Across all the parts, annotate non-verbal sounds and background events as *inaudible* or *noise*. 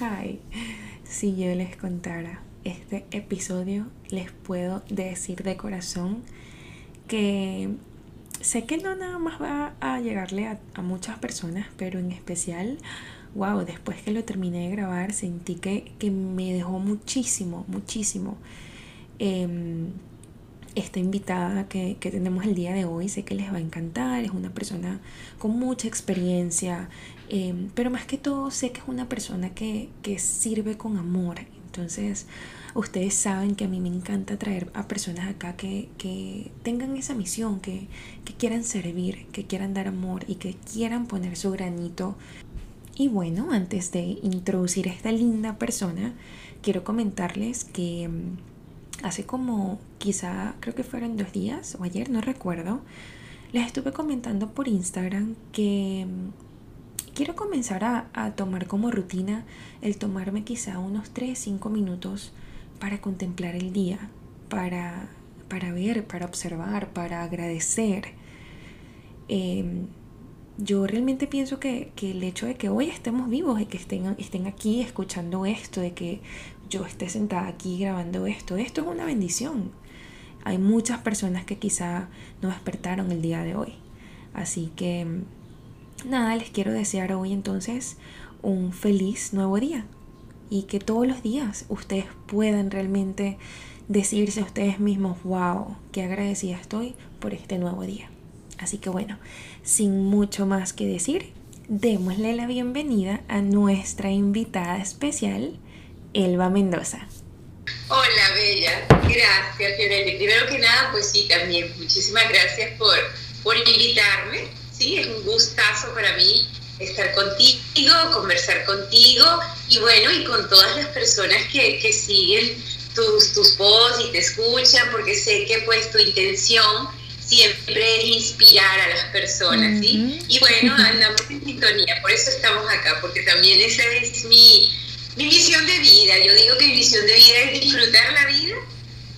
Hi, si yo les contara este episodio, les puedo decir de corazón que sé que no nada más va a llegarle a, muchas personas, pero en especial, wow, después que lo terminé de grabar, sentí que, me dejó muchísimo, muchísimo. Em, esta invitada que, tenemos el día de hoy, sé que les va a encantar, es una persona con mucha experiencia, em, pero más que todo sé que es una persona que, que sirve con amor. Entonces, ustedes saben que a mí me encanta traer a personas acá que, que tengan esa misión, que, que quieran servir, que quieran dar amor y que quieran poner su granito. Y bueno, antes de introducir a esta linda persona, quiero comentarles que em, hace como quizá creo que fueron dos días o ayer, no recuerdo, les estuve comentando por Instagram que mm, quiero comenzar a, tomar como rutina el tomarme quizá unos 3, 5 minutos para contemplar el día, para, para ver, para observar, para agradecer. Em, yo realmente pienso que, que, el hecho de que hoy estemos vivos y que estén, estén aquí escuchando esto, de que yo esté sentada aquí grabando esto. Esto es una bendición. Hay muchas personas que quizá no despertaron el día de hoy. Así que nada, les quiero desear hoy entonces un feliz nuevo día. Y que todos los días ustedes puedan realmente decirse a ustedes mismos, wow, qué agradecida estoy por este nuevo día. Así que bueno, sin mucho más que decir, démosle la bienvenida a nuestra invitada especial, Elba Mendoza. Hola, Bella. Gracias, Fiorelli. Primero que nada, pues sí, también muchísimas gracias por, por invitarme. Sí, es un gustazo para mí estar contigo, conversar contigo y bueno, y con todas las personas que, que siguen tus, tus posts y te escuchan, porque sé que pues tu intención siempre es inspirar a las personas, ¿sí? Y bueno, andamos en sintonía, por eso estamos acá, porque también esa es mi, mi visión de vida, yo digo que mi visión de vida es disfrutar la vida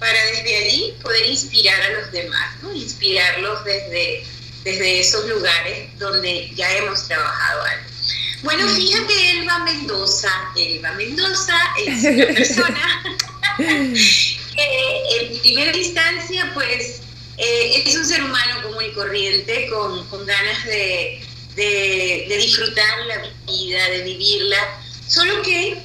para desde allí poder inspirar a los demás, ¿no? inspirarlos desde, desde esos lugares donde ya hemos trabajado algo. Bueno, fíjate, Elba Mendoza, Elba Mendoza es *laughs* una persona *laughs* que en primera instancia, pues, eh, es un ser humano común y corriente, con, con ganas de, de, de disfrutar la vida, de vivirla, Solo que,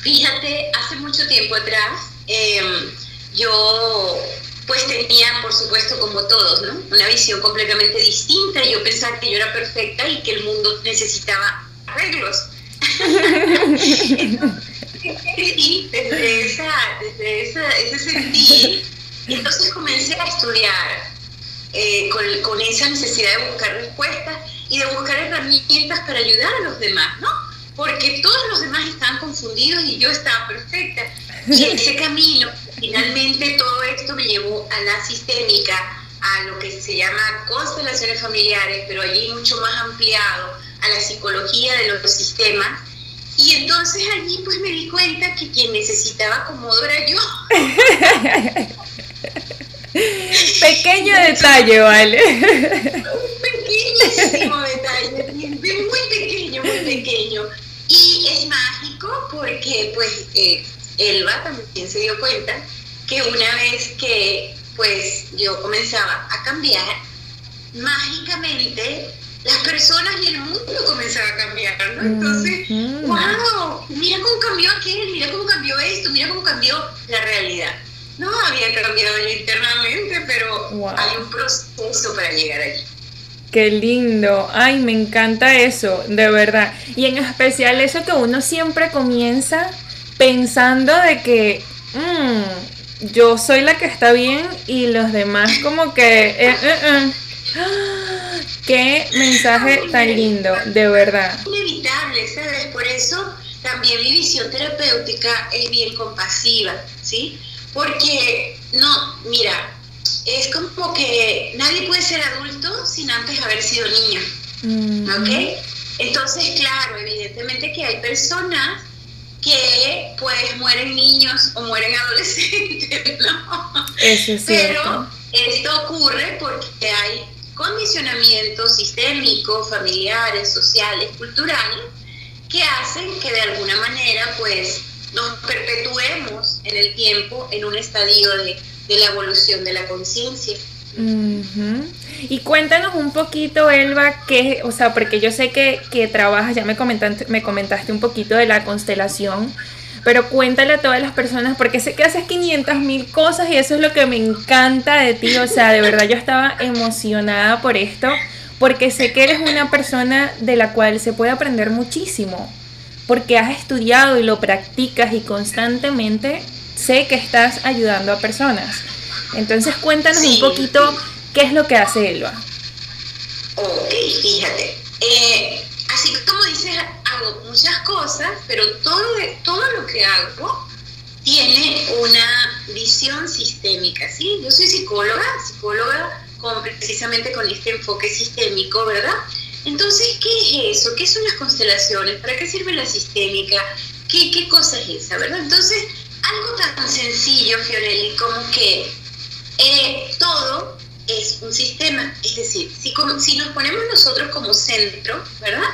fíjate, hace mucho tiempo atrás, em, yo pues tenía, por supuesto, como todos, ¿no? Una visión completamente distinta. Yo pensaba que yo era perfecta y que el mundo necesitaba arreglos. *laughs* y desde, esa, desde esa, ese sentir, entonces comencé a estudiar eh, con, con esa necesidad de buscar respuestas y de buscar herramientas para ayudar a los demás, ¿no? porque todos los demás estaban confundidos y yo estaba perfecta. Y ese *laughs* camino, finalmente todo esto me llevó a la sistémica, a lo que se llama constelaciones familiares, pero allí mucho más ampliado, a la psicología de los sistemas. Y entonces allí pues me di cuenta que quien necesitaba acomodo era yo. *laughs* Pequeño detalle, ¿vale? Pequeñísimo detalle, muy pequeño, muy pequeño. Y es mágico porque pues eh, Elba también se dio cuenta que una vez que pues yo comenzaba a cambiar, mágicamente las personas y el mundo comenzaba a cambiar, ¿no? Entonces, wow, mira cómo cambió aquel, mira cómo cambió esto, mira cómo cambió la realidad. No había cambiado yo internamente, pero hay un proceso para llegar allí. Qué lindo. Ay, me encanta eso, de verdad. Y en especial eso que uno siempre comienza pensando de que mm, yo soy la que está bien y los demás como que... Eh, eh, eh. *gasps* Qué mensaje tan lindo, de verdad. Inevitable, ¿sabes? Por eso también mi visión terapéutica es bien compasiva, ¿sí? Porque, no, mira, es como que nadie puede ser adulto sin antes haber sido niño. Mm. ¿Ok? Entonces, claro, evidentemente que hay personas que pues mueren niños o mueren *laughs* adolescentes, ¿no? Eso es Pero esto ocurre porque hay condicionamientos sistémicos, familiares, sociales, culturales, que hacen que de alguna manera pues nos perpetuemos en el tiempo en un estadio de, la evolución de la conciencia. Y cuéntanos un poquito, Elba, que, o sea, porque yo sé que, que trabajas, ya me comentaste, me comentaste un poquito de la constelación, pero cuéntale a todas las personas, porque sé que haces 500 mil cosas y eso es lo que me encanta de ti, o sea, de verdad yo estaba emocionada por esto, porque sé que eres una persona de la cual se puede aprender muchísimo, porque has estudiado y lo practicas y constantemente sé que estás ayudando a personas. Entonces cuéntanos un poquito qué es lo que hace Elba. Ok, fíjate. Eh, así como dices, hago muchas cosas, pero todo, todo lo que hago tiene una visión sistémica, ¿sí? Yo soy psicóloga, psicóloga con, precisamente con este enfoque sistémico, ¿verdad? Entonces, ¿qué es eso? ¿Qué son las constelaciones? ¿Para qué sirve la sistémica? ¿Qué, qué cosa es esa, verdad? Entonces, algo tan sencillo, Fiorelli, como que eh, todo es un sistema. Es decir, si, si nos ponemos nosotros como centro, ¿verdad?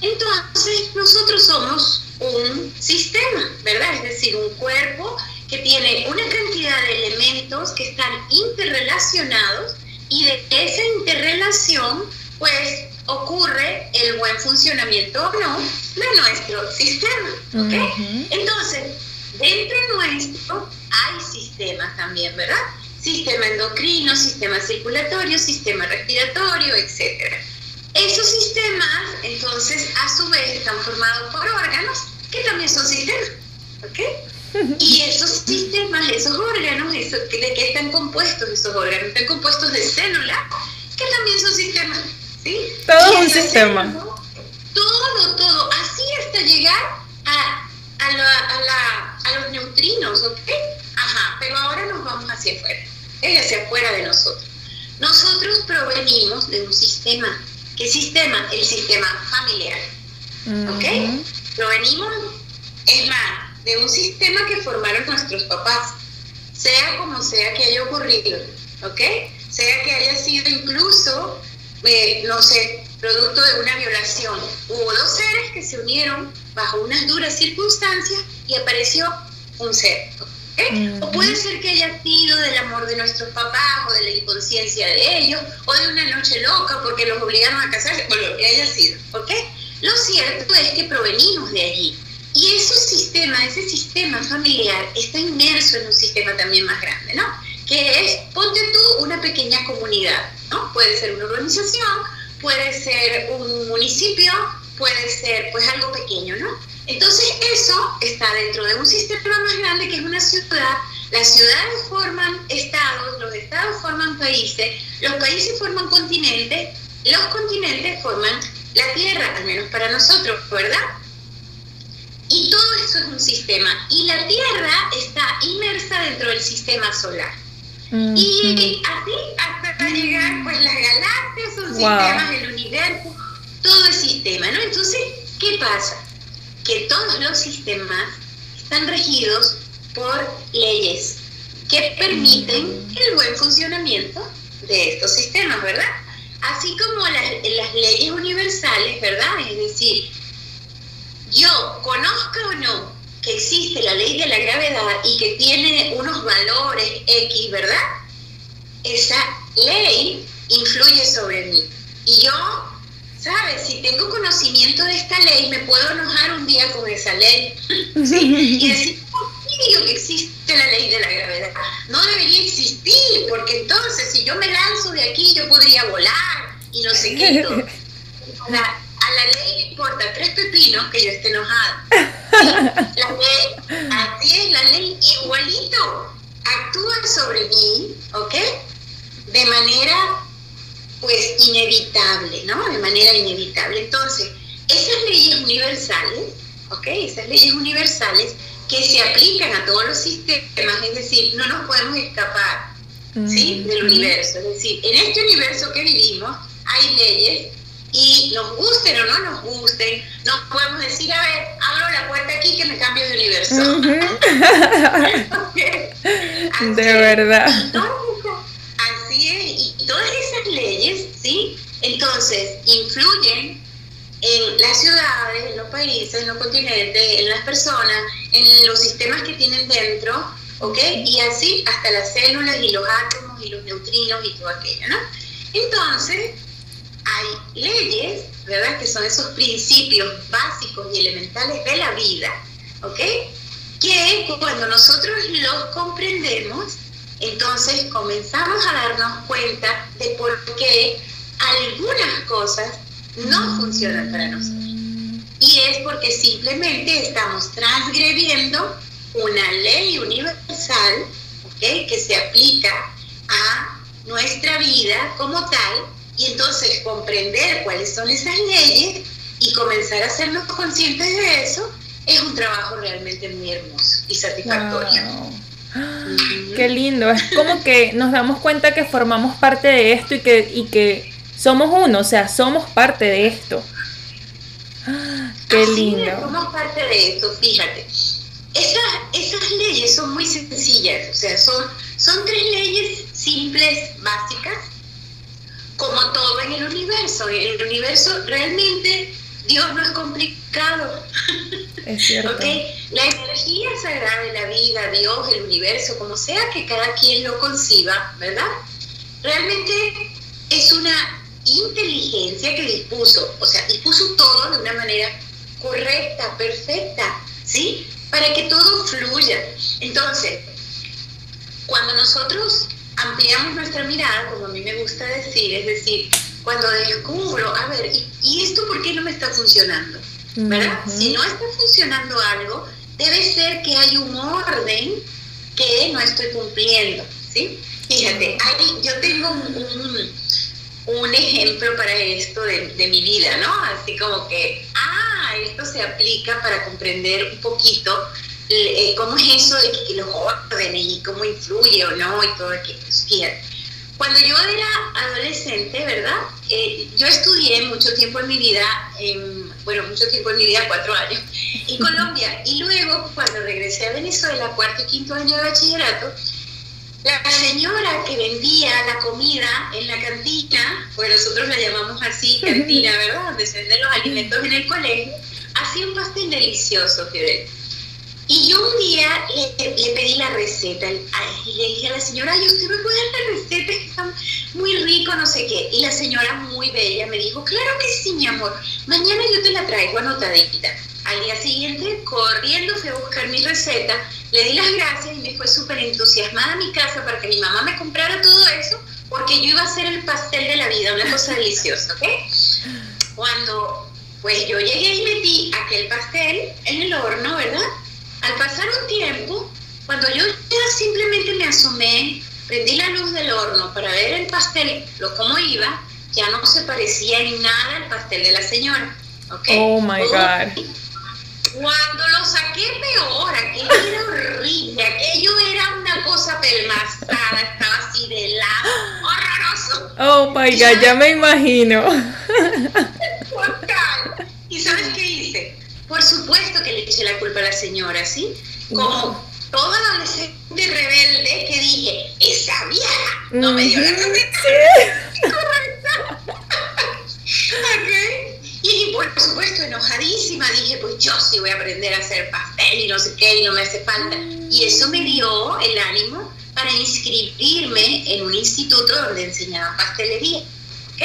Entonces nosotros somos un sistema, ¿verdad? Es decir, un cuerpo que tiene una cantidad de elementos que están interrelacionados y de esa interrelación, pues ocurre el buen funcionamiento o no de nuestro sistema. ¿ok? Entonces, dentro nuestro hay sistemas también, ¿verdad? Sistema endocrino, sistema circulatorio, sistema respiratorio, etc. Esos sistemas, entonces, a su vez, están formados por órganos que también son sistemas. ¿Ok? Y esos sistemas, esos órganos, ¿de qué están compuestos esos órganos? Están compuestos de células que también son sistemas. ¿sí? Todo un sistema. todo, todo. Así hasta llegar a, a, a los neutrinos, ¿ok? Ajá, pero ahora nos vamos hacia afuera es hacia afuera de nosotros. Nosotros provenimos de un sistema. ¿Qué sistema? El sistema familiar. ¿Ok? Provenimos, es más, de un sistema que formaron nuestros papás, sea como sea que haya ocurrido. ¿Ok? Sea que haya sido incluso, eh, no sé, producto de una violación. Hubo dos seres que se unieron bajo unas duras circunstancias y apareció un ser. O puede ser que haya sido del amor de nuestros papás o de la inconsciencia de ellos o de una noche loca porque los obligaron a casarse, o lo que haya sido, ¿ok? Lo cierto es que provenimos de allí. Y ese sistema, ese sistema familiar está inmerso en un sistema también más grande, ¿no? Que es, ponte tú una pequeña comunidad, ¿no? Puede ser una organización, puede ser un municipio, puede ser pues algo pequeño, ¿no? Entonces eso está dentro de un sistema más grande que es una ciudad. Las ciudades forman estados, los estados forman países, los países forman continentes, los continentes forman la Tierra, al menos para nosotros, ¿verdad? Y todo eso es un sistema. Y la Tierra está inmersa dentro del sistema solar. Y así hasta llegar, pues las galaxias son sistemas, el universo, todo es sistema, ¿no? Entonces, ¿qué pasa? Que todos los sistemas están regidos por leyes que permiten el buen funcionamiento de estos sistemas, ¿verdad? Así como las, las leyes universales, ¿verdad? Es decir, yo conozca o no que existe la ley de la gravedad y que tiene unos valores X, ¿verdad? Esa ley influye sobre mí. Y yo ¿sabes? Si tengo conocimiento de esta ley, me puedo enojar un día con esa ley. *laughs* ¿sí? Y decir, qué digo que existe la ley de la gravedad? No debería existir, porque entonces si yo me lanzo de aquí, yo podría volar y no sé qué. A *laughs* la, a la ley le importa tres pepinos que yo esté enojada. *laughs* La ley, así es, la ley igualito actúa sobre mí, ¿ok? De manera pues inevitable, ¿no? De manera inevitable. Entonces, esas leyes universales, ¿ok? Esas leyes universales que se aplican a todos los sistemas, es decir, no nos podemos escapar, ¿sí? Del universo. Es decir, en este universo que vivimos hay leyes y nos gusten o no nos gusten, no podemos decir, a ver, abro la puerta aquí que me cambio de universo. *laughs* de verdad. Así es, y todas esas leyes, ¿sí? Entonces, influyen en las ciudades, en los países, en los continentes, en las personas, en los sistemas que tienen dentro, ¿ok? Y así hasta las células y los átomos y los neutrinos y todo aquello, ¿no? Entonces, hay leyes, ¿verdad? Que son esos principios básicos y elementales de la vida, ¿ok? Que cuando nosotros los comprendemos, entonces comenzamos a darnos cuenta de por qué algunas cosas no funcionan para nosotros. Y es porque simplemente estamos transgrediendo una ley universal ¿okay? que se aplica a nuestra vida como tal y entonces comprender cuáles son esas leyes y comenzar a hacernos conscientes de eso es un trabajo realmente muy hermoso y satisfactorio. Qué lindo, es como que nos damos cuenta que formamos parte de esto y que, y que somos uno, o sea, somos parte de esto. Qué lindo. somos parte de esto, fíjate. Esas, esas leyes son muy sencillas, o sea, son, son tres leyes simples, básicas, como todo en el universo. En el universo realmente Dios no es complicado. Es cierto. La energía sagrada de la vida, Dios, el universo, como sea que cada quien lo conciba, ¿verdad? Realmente es una inteligencia que dispuso, o sea, dispuso todo de una manera correcta, perfecta, ¿sí? Para que todo fluya. Entonces, cuando nosotros ampliamos nuestra mirada, como a mí me gusta decir, es decir, cuando descubro, a ver, ¿y, esto por qué no me está funcionando? ¿Verdad? Si no está funcionando algo, debe ser que hay un orden que no estoy cumpliendo, ¿sí? Fíjate, yo tengo un un ejemplo para esto de, mi vida, ¿no? Así como que, ah, esto se aplica para comprender un poquito eh, cómo es eso de que, los órdenes y cómo influye o no y todo aquello. Fíjate, cuando yo era adolescente, ¿verdad? Eh, yo estudié mucho tiempo en mi vida, bueno, mucho tiempo en mi vida, cuatro años, en Colombia. Y luego, cuando regresé a Venezuela, cuarto y quinto año de bachillerato, la señora que vendía la comida en la cantina, pues nosotros la llamamos así, cantina, ¿verdad? Donde se venden los alimentos en el colegio, hacía un pastel delicioso, Fidel. Y yo un día le, pedí la receta y le dije a la señora, ay, ¿usted me puede dar la receta? Que está muy rico, no sé qué. Y la señora, muy bella, me dijo, claro que sí, mi amor, mañana yo te la traigo anotadita. Al día siguiente, corriendo, fui a buscar mi receta, le di las gracias y me fue súper entusiasmada a mi casa para que mi mamá me comprara todo eso, porque yo iba a hacer el pastel de la vida, una cosa *laughs* deliciosa, ¿ok? Cuando pues yo llegué y metí aquel pastel en el horno, ¿verdad? Al pasar un tiempo, cuando yo ya simplemente me asomé, prendí la luz del horno para ver el pastel, lo cómo iba, ya no se parecía en nada al pastel de la señora. ¿ok? Oh my God. Cuando lo saqué peor, aquello era horrible, aquello era una cosa pelmazada, estaba así de lado, horroroso. Oh my god, ya me imagino. *laughs* ¿Y sabes qué hice? Por supuesto que le eché la culpa a la señora, ¿sí? Como toda adolescente rebelde que dije, esa vieja no me dio la. Correcta. *laughs* Y por supuesto, enojadísima, dije, pues yo sí voy a aprender a hacer pastel y no sé qué, y no me hace falta. Y eso me dio el ánimo para inscribirme en un instituto donde enseñaban pastelería. ¿Ok?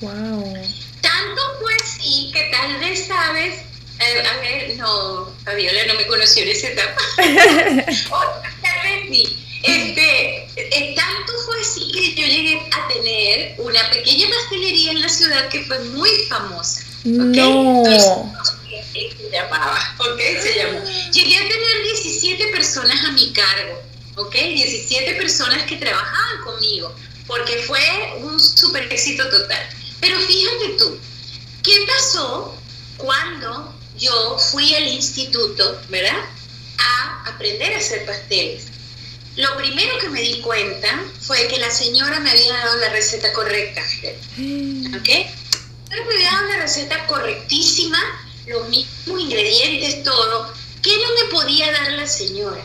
Wow. Tanto pues sí que tal vez sabes, eh, a ver, no, Fabiola no me conoció en esa etapa. o tal vez sí. Este, eh, tanto fue así que yo llegué a tener una pequeña pastelería en la ciudad que fue muy famosa. No. se llamaba, ¿ok? Se llamó. Llegué a tener 17 personas a mi cargo, ¿ok? 17 personas que trabajaban conmigo, porque fue un súper éxito total. Pero fíjate tú, ¿qué pasó cuando yo fui al instituto, ¿verdad? A aprender a hacer pasteles. Lo primero que me di cuenta fue que la señora me había dado la receta correcta, ¿ok? Pero me había dado la receta correctísima, los mismos ingredientes, todo. ¿Qué no me podía dar la señora?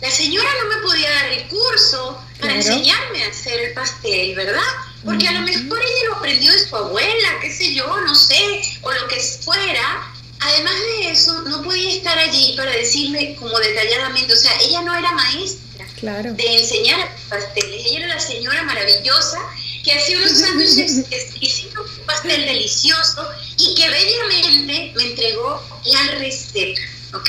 La señora no me podía dar el curso para enseñarme a hacer el pastel, ¿verdad? porque a lo mejor ella lo aprendió de su abuela, qué sé yo, no sé, o lo que fuera. Además de eso, no podía estar allí para decirme como detalladamente, o sea, ella no era maestra de enseñar pasteles, ella era la señora maravillosa que hacía unos sándwiches *laughs* exquisitos, un pastel delicioso y que bellamente me entregó la receta. ¿ok?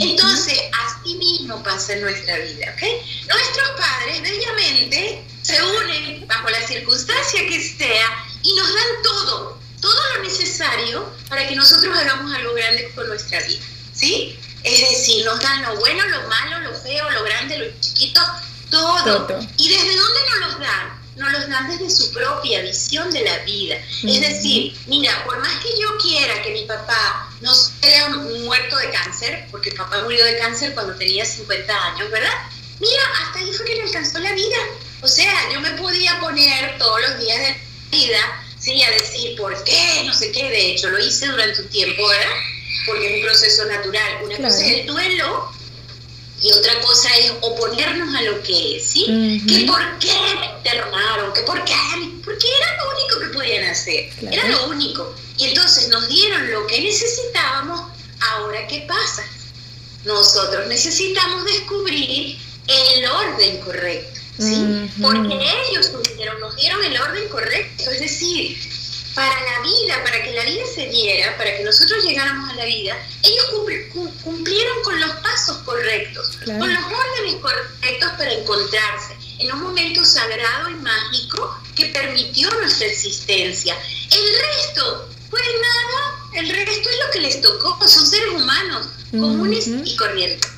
Entonces, así mismo pasa en nuestra vida, ¿ok? Nuestros padres bellamente se unen bajo la circunstancia que sea y nos dan todo, todo lo necesario para que nosotros hagamos algo grande con nuestra vida, ¿sí? Es decir, nos dan lo bueno, lo malo, lo feo, lo grande, lo chiquito, todo. ¿Y desde dónde nos los dan? nos los dan desde su propia visión de la vida. Es decir, mira, por más que yo quiera que mi papá no sea muerto de cáncer, porque papá murió de cáncer cuando tenía 50 años, ¿verdad? Mira, hasta ahí fue que le alcanzó la vida. O sea, yo me podía poner todos los días de vida, sí, a decir por qué, no sé qué, de hecho lo hice durante un tiempo, ¿verdad? Porque es un proceso natural. Una cosa es el duelo y otra cosa es oponernos a lo que es, ¿sí? Que por qué te armaron, que por qué, porque era lo único que podían hacer, era lo único. Y entonces nos dieron lo que necesitábamos, ahora ¿qué pasa? Nosotros necesitamos descubrir el orden correcto, ¿sí? Porque ellos nos dieron, nos dieron el orden correcto, es decir, para la vida, para que la vida se diera, para que nosotros llegáramos a la vida, ellos cumplieron con los pasos correctos, con los órdenes correctos para encontrarse en un momento sagrado y mágico que permitió nuestra existencia. El resto, pues nada, el resto es lo que les tocó, son seres humanos, comunes y corrientes,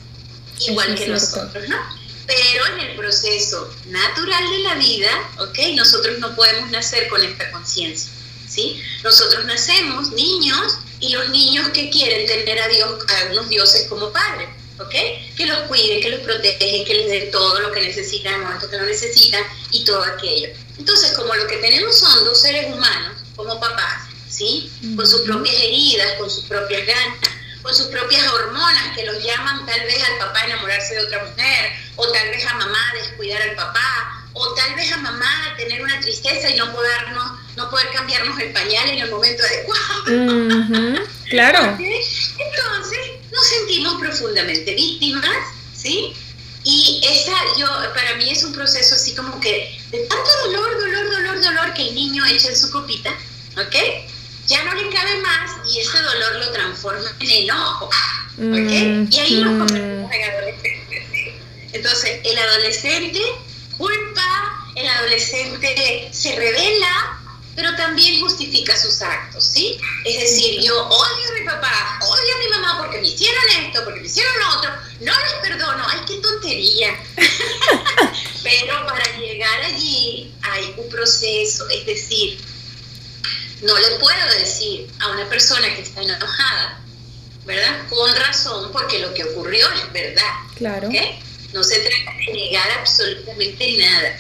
igual que nosotros, ¿no? Pero en el proceso natural de la vida, ¿ok? Nosotros no podemos nacer con esta conciencia. ¿sí? Nosotros nacemos niños y los niños que quieren tener a Dios, a unos dioses como padres, ¿ok? Que los cuiden, que los protegen, que les den todo lo que necesitan el momento que lo necesitan y todo aquello. Entonces, como lo que tenemos son dos seres humanos, como papás, ¿sí? Con sus propias heridas, con sus propias ganas, con sus propias hormonas que los llaman tal vez al papá a enamorarse de otra mujer, o tal vez a mamá descuidar al papá, o tal vez a mamá tener una tristeza y no podernos no poder cambiarnos el pañal en el momento adecuado. claro. Entonces nos sentimos profundamente víctimas, ¿sí? Y esa, yo, para mí es un proceso así como que de tanto dolor, dolor, dolor, dolor que el niño echa en su copita, ¿ok? Ya no le cabe más y ese dolor lo transforma en enojo, ¿ok? Y ahí nos convertimos en adolescentes. Entonces, el adolescente culpa, el adolescente se revela, pero también justifica sus actos, ¿sí? Es decir, yo odio a mi papá, odio a mi mamá porque me hicieron esto, porque me hicieron lo otro, no les perdono, ay, qué tontería. *laughs* pero para llegar allí hay un proceso, es decir, no le puedo decir a una persona que está enojada, ¿verdad? Con razón, porque lo que ocurrió es verdad. Claro. No se trata de negar absolutamente nada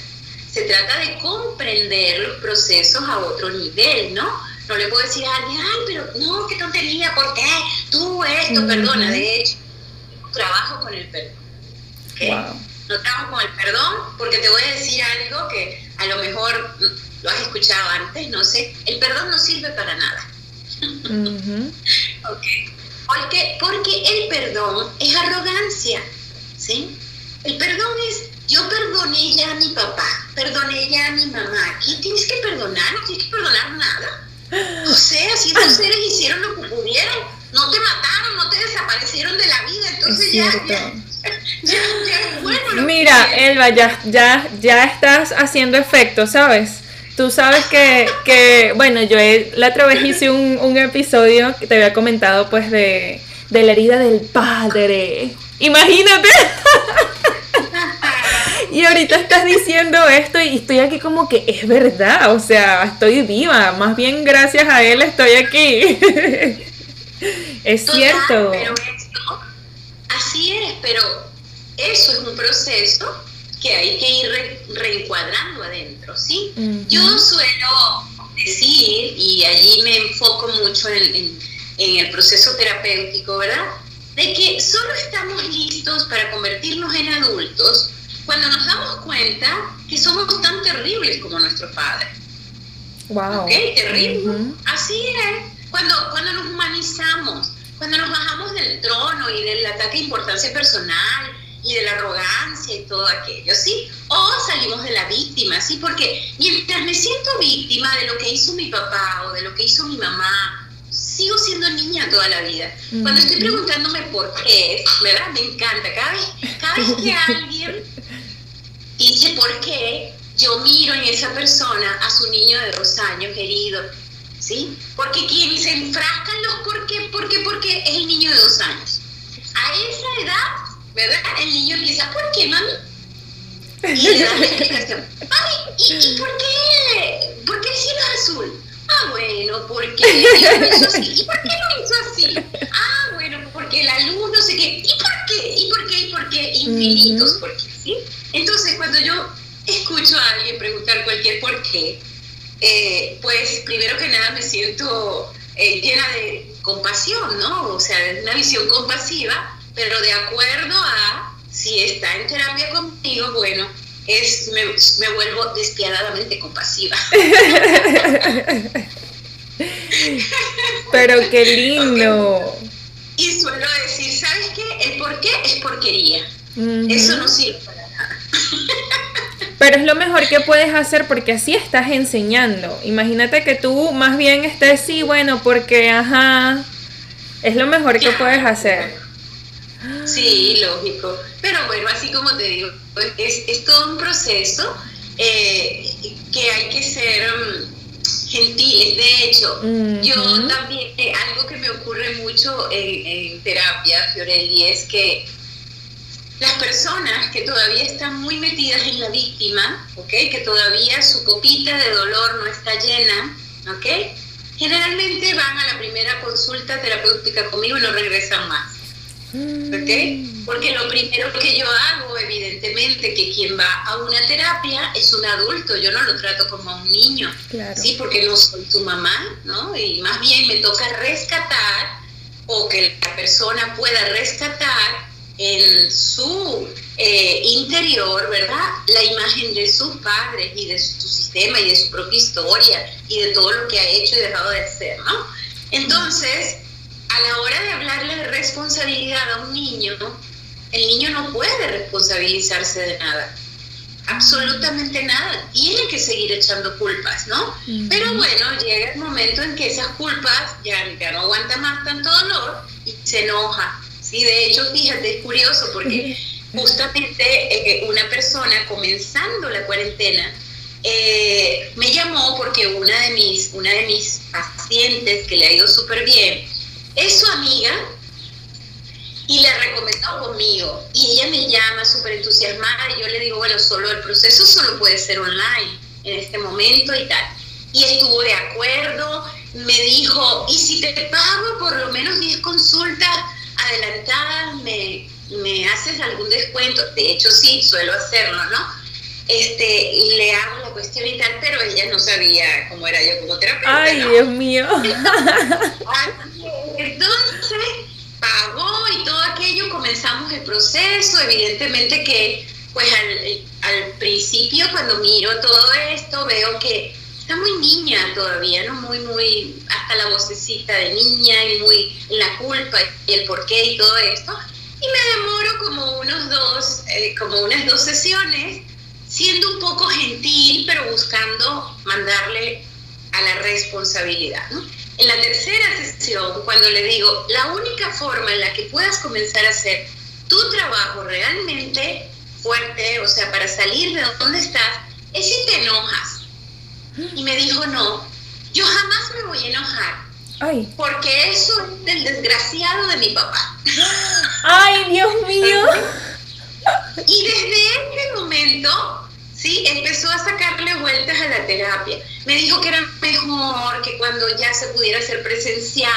se trata de comprender los procesos a otro nivel, ¿no? No le puedo decir a alguien, ay, pero no, qué tontería, ¿por qué? Tú esto, perdona, de hecho, trabajo con el perdón. ¿okay? No trabajo con el perdón porque te voy a decir algo que a lo mejor lo has escuchado antes, no sé, el perdón no sirve para nada. *laughs* okay. porque, porque el perdón es arrogancia, ¿sí? El perdón es yo perdoné ya a mi papá, perdoné ya a mi mamá. ¿Qué tienes que perdonar? No tienes que perdonar nada. O sea, si esos seres hicieron lo que pudieron, no te mataron, no te desaparecieron de la vida, entonces ya, ya, ya, ya, bueno. Mira, Elba, ya, ya, ya estás haciendo efecto, ¿sabes? Tú sabes que, que bueno, yo la otra vez hice un, un episodio que te había comentado, pues, de, de la herida del padre. Imagínate. *laughs* Y ahorita estás diciendo esto y estoy aquí como que es verdad, o sea, estoy viva, más bien gracias a él estoy aquí. *laughs* es cierto. Pero esto, así es, pero eso es un proceso que hay que ir reencuadrando adentro, ¿sí? Yo suelo decir, y allí me enfoco mucho en el proceso terapéutico, ¿verdad? De que solo estamos listos para convertirnos en adultos cuando nos damos cuenta que somos tan terribles como nuestro padre. Wow. ¿Ok? Terrible. Así es. Cuando, cuando nos humanizamos, cuando nos bajamos del trono y del ataque de importancia personal y de la arrogancia y todo aquello, ¿sí? O salimos de la víctima, ¿sí? Porque mientras me siento víctima de lo que hizo mi papá o de lo que hizo mi mamá, sigo siendo niña toda la vida. Cuando estoy preguntándome por qué, ¿verdad? Me encanta. Cada vez, cada vez que alguien dice por qué, yo miro en esa persona a su niño de dos años herido, ¿sí? Porque quien se enfrascan los por qué, por qué, por qué es el niño de dos años. A esa edad, ¿verdad? El niño empieza, ¿por qué, mami? Y le da la explicación. Mami, ¿y, por qué? ¿Por qué el cielo es azul? Ah, bueno, porque hizo así. ¿Y por qué lo hizo así? Ah, bueno, porque la luz no sé qué. ¿Y por qué? ¿Y por qué? ¿Y por qué? Infinitos, ¿por qué? ¿sí? Entonces, cuando yo escucho a alguien preguntar cualquier por qué, eh, pues primero que nada me siento eh, llena de compasión, ¿no? O sea, una visión compasiva, pero de acuerdo a si está en terapia conmigo, bueno, es, me, me vuelvo despiadadamente compasiva. *laughs* pero qué lindo. Y suelo decir, ¿sabes qué? El por qué es porquería. Eso no sirve para nada. *laughs* Pero es lo mejor que puedes hacer porque así estás enseñando. Imagínate que tú más bien estés sí, bueno, porque, ajá, es lo mejor que puedes hacer. Sí, lógico. Pero bueno, así como te digo, es, es todo un proceso eh, que hay que ser mm, gentiles. De hecho, yo también, eh, algo que me ocurre mucho en, en terapia, Fiorelli, es que las personas que todavía están muy metidas en la víctima, ¿ok? Que todavía su copita de dolor no está llena, ¿ok? Generalmente van a la primera consulta terapéutica conmigo y no regresan más. ¿Ok? Porque lo primero que yo hago, evidentemente, que quien va a una terapia es un adulto, yo no lo trato como un niño, ¿sí? Porque no soy su mamá, ¿no? Y más bien me toca rescatar o que la persona pueda rescatar en su eh, interior, ¿verdad? La imagen de sus padres y de su sistema y de su propia historia y de todo lo que ha hecho y dejado de hacer, ¿no? Entonces, a la hora de hablarle de responsabilidad a un niño, el niño no puede responsabilizarse de nada. Absolutamente nada. Tiene que seguir echando culpas, ¿no? Pero bueno, llega el momento en que esas culpas ya, ya no aguanta más tanto dolor y se enoja Sí, de hecho, fíjate, es curioso porque justamente eh, una persona comenzando la cuarentena eh, me llamó porque una de, mis, una de mis pacientes que le ha ido súper bien es su amiga y le recomendó conmigo. Y ella me llama súper entusiasmada y yo le digo, bueno, solo el proceso solo puede ser online en este momento y tal. Y estuvo de acuerdo, me dijo, ¿y si te pago por lo menos 10 consultas? adelantadas, me, me haces algún descuento, de hecho sí, suelo hacerlo, ¿no? Este, le hago la cuestión y tal, pero ella no sabía cómo era yo como terapeuta. Ay, Dios mío. *laughs* Entonces, pagó y todo aquello, comenzamos el proceso, evidentemente que pues al, al principio cuando miro todo esto veo que está muy niña todavía, ¿no? Muy, muy, hasta la vocecita de niña y muy la culpa y el porqué y todo esto. Y me demoro como unos dos, eh, como unas dos sesiones, siendo un poco gentil, pero buscando mandarle a la responsabilidad, ¿no? En la tercera sesión, cuando le digo, la única forma en la que puedas comenzar a hacer tu trabajo realmente fuerte, o sea, para salir de donde estás, es si te enojas y me dijo, no, yo jamás me voy a enojar. Porque eso es del desgraciado de mi papá. Ay, Dios mío. Y desde ese momento, sí, empezó a sacarle vueltas a la terapia. Me dijo que era mejor que cuando ya se pudiera hacer presencial,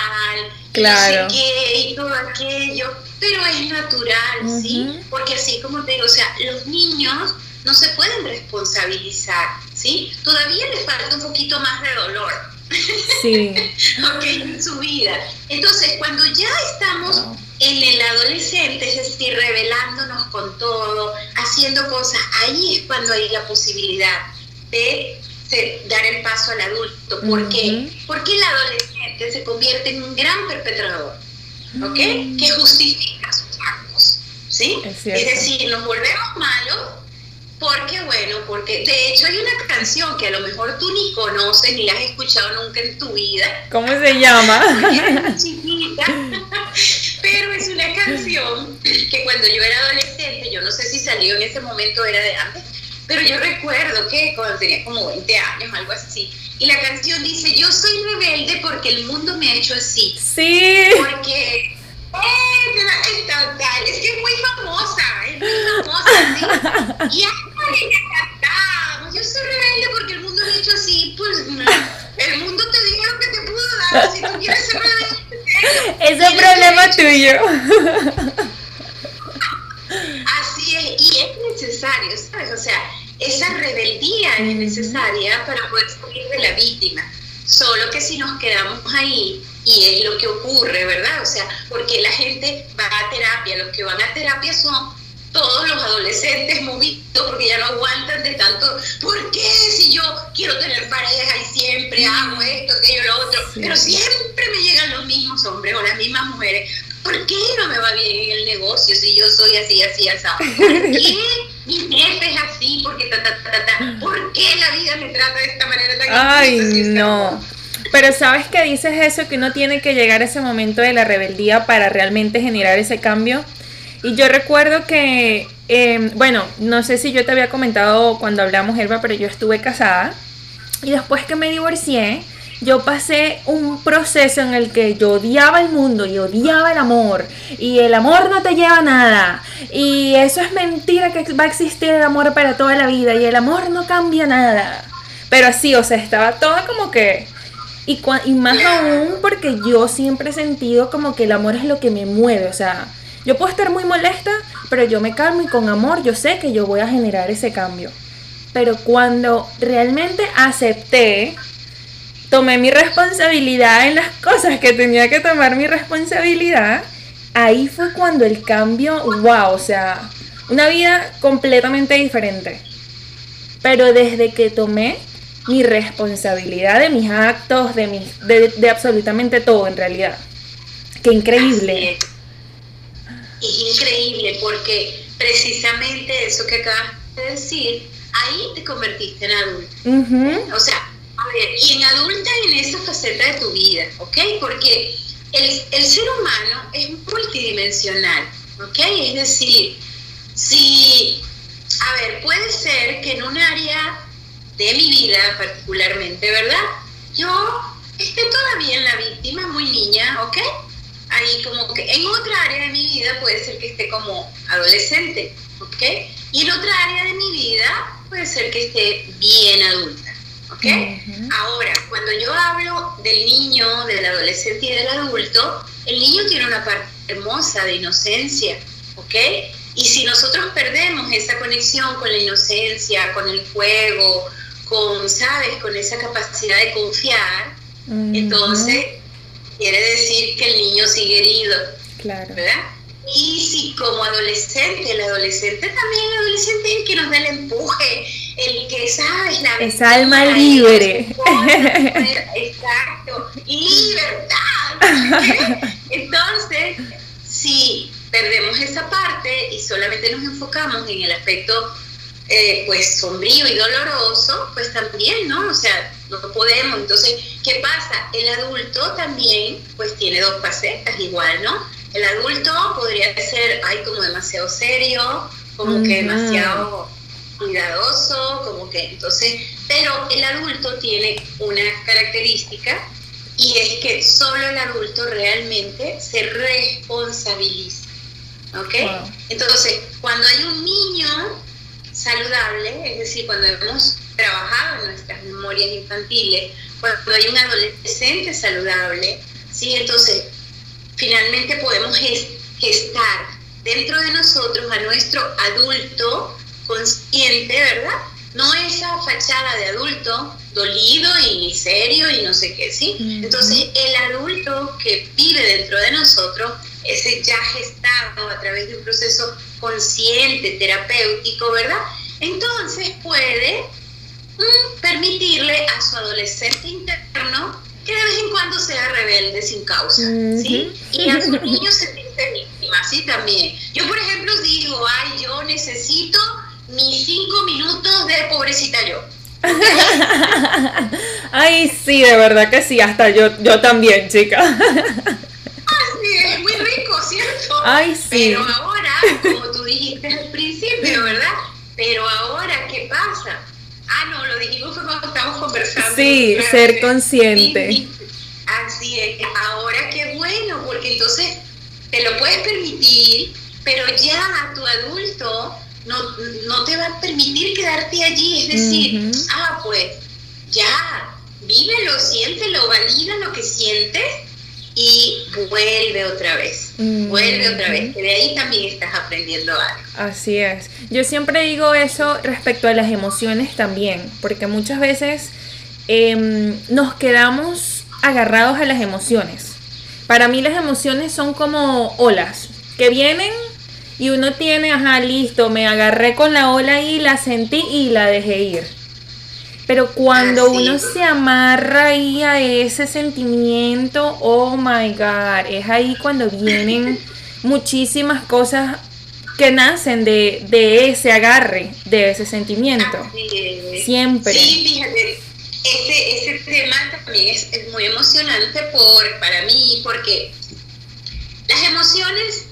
claro. no sé qué, y todo aquello. Pero es natural, ¿sí? Porque así como te digo, o sea, los niños no se pueden responsabilizar, ¿sí? Todavía les falta un poquito más de dolor. Sí. *laughs* en su vida. Entonces, cuando ya estamos en el adolescente, es decir, revelándonos con todo, haciendo cosas, ahí es cuando hay la posibilidad de dar el paso al adulto. ¿Por qué? Porque el adolescente se convierte en un gran perpetrador, ¿ok? Que justifica sus actos, ¿sí? Es, es decir, nos volvemos malos porque, bueno, porque de hecho hay una canción que a lo mejor tú ni conoces ni la has escuchado nunca en tu vida. ¿Cómo se llama? *laughs* pero es una canción que cuando yo era adolescente, yo no sé si salió en ese momento, era de antes, pero yo recuerdo que cuando tenía como 20 años, algo así, y la canción dice, yo soy rebelde porque el mundo me ha hecho así. Sí. Porque eh, total, es que es muy famosa, es muy famosa, ¿sí? Y yo soy rebelde porque el mundo me ha hecho así, pues el mundo te dijo lo que te pudo dar, si tú quieres ser rebelde. Ese es problema tuyo. Así es, y es necesario, ¿sabes? O sea, esa rebeldía es necesaria para poder salir de la víctima. Solo que si nos quedamos ahí, y es lo que ocurre, ¿verdad? O sea, porque la gente va a terapia, los que van a terapia son todos los adolescentes movidos porque ya no aguantan de tanto, ¿por qué si yo quiero tener pareja y siempre hago esto, aquello, lo otro? Pero siempre me llegan los mismos hombres o las mismas mujeres. ¿Por qué no me va bien en el negocio si yo soy así, así, así? ¿Por qué mi jefe es así? Porque ta, ta, ta, ta, ¿Por qué la vida me trata de esta manera tan Ay, no. Pero sabes que dices eso, que uno tiene que llegar a ese momento de la rebeldía para realmente generar ese cambio. Y yo recuerdo que, em, bueno, no sé si yo te había comentado cuando hablamos, Elba, pero yo estuve casada. Y después que me divorcié, yo pasé un proceso en el que yo odiaba el mundo y odiaba el amor. Y el amor no te lleva a nada. Y eso es mentira que va a existir el amor para toda la vida. Y el amor no cambia nada. Pero sí, o sea, estaba toda como que... Y más aún porque yo siempre he sentido como que el amor es lo que me mueve. O sea, yo puedo estar muy molesta, pero yo me calmo y con amor yo sé que yo voy a generar ese cambio. Pero cuando realmente acepté tomé mi responsabilidad en las cosas que tenía que tomar mi responsabilidad, ahí fue cuando el cambio, wow, o sea, una vida completamente diferente. Pero desde que tomé mi responsabilidad de mis actos, de, mis, de, absolutamente todo en realidad. Qué increíble. Es. increíble porque precisamente eso que acabas de decir, ahí te convertiste en adulto. O sea, y en adulta en esa faceta de tu vida, ¿ok? Porque el, el ser humano es multidimensional, ¿ok? Es decir, si, a ver, puede ser que en un área de mi vida particularmente, ¿verdad? Yo esté todavía en la víctima, muy niña, ¿ok? Ahí como que en otra área de mi vida puede ser que esté como adolescente, ¿ok? Y en otra área de mi vida puede ser que esté bien adulta. ¿ok? Ahora, cuando yo hablo del niño, del adolescente y del adulto, el niño tiene una parte hermosa de inocencia, ¿ok? Y si nosotros perdemos esa conexión con la inocencia, con el juego, con, ¿sabes? Con esa capacidad de confiar, entonces quiere decir que el niño sigue herido, claro. ¿verdad? Y si como adolescente, el adolescente también, el adolescente es el que nos da el empuje, el que sabes la Esa alma libre. Exacto, *laughs* libertad. *laughs* Entonces, si perdemos esa parte y solamente nos enfocamos en el aspecto eh, pues sombrío y doloroso, pues también, ¿no? O sea, no podemos. Entonces, ¿qué pasa? El adulto también pues tiene dos facetas igual, ¿no? El adulto podría ser, ay, como demasiado serio, como que demasiado cuidadoso, como que entonces, pero el adulto tiene una característica y es que solo el adulto realmente se responsabiliza. ¿Ok? Entonces, cuando hay un niño saludable, es decir, cuando hemos trabajado en nuestras memorias infantiles, cuando hay un adolescente saludable, ¿sí? Entonces, finalmente podemos gestar dentro de nosotros a nuestro adulto consciente, ¿verdad? No esa fachada de adulto dolido y serio y no sé qué, ¿sí? Entonces, el adulto que vive dentro de nosotros, ese ya gestado a través de un proceso consciente, terapéutico, ¿verdad? Entonces puede permitirle a su adolescente interno que de vez en cuando sea rebelde sin causa, ¿sí? Y a su niño se siente víctima, ¿sí? También. Yo, por ejemplo, digo, ay, yo necesito mis cinco minutos de pobrecita yo. *laughs* ay, sí, de verdad que sí, hasta yo, yo también, chica. sí, es muy rico, ¿cierto? Ay, sí. Pero ahora, como tú dijiste al principio, ¿verdad? Pero ahora, ¿qué pasa? Ah, no, lo dijimos cuando estábamos conversando. Sí, ser consciente. Así es. Ahora qué bueno, porque entonces te lo puedes permitir, pero ya tu adulto no, no te va a permitir quedarte allí. Es decir, ah, pues ya, vívelo, siéntelo, valida lo que sientes y vuelve otra vez, vuelve otra vez, que de ahí también estás aprendiendo algo. Así es. Yo siempre digo eso respecto a las emociones también, porque muchas veces em, nos quedamos agarrados a las emociones. Para mí las emociones son como olas que vienen y uno tiene, ajá, listo, me agarré con la ola y la sentí y la dejé ir. Pero cuando uno se amarra ahí a ese sentimiento, oh my God, es ahí cuando vienen *laughs* muchísimas cosas que nacen de, ese agarre, de ese sentimiento. Siempre. Sí, fíjate, ese, tema también es, muy emocionante por, para mí, porque las emociones,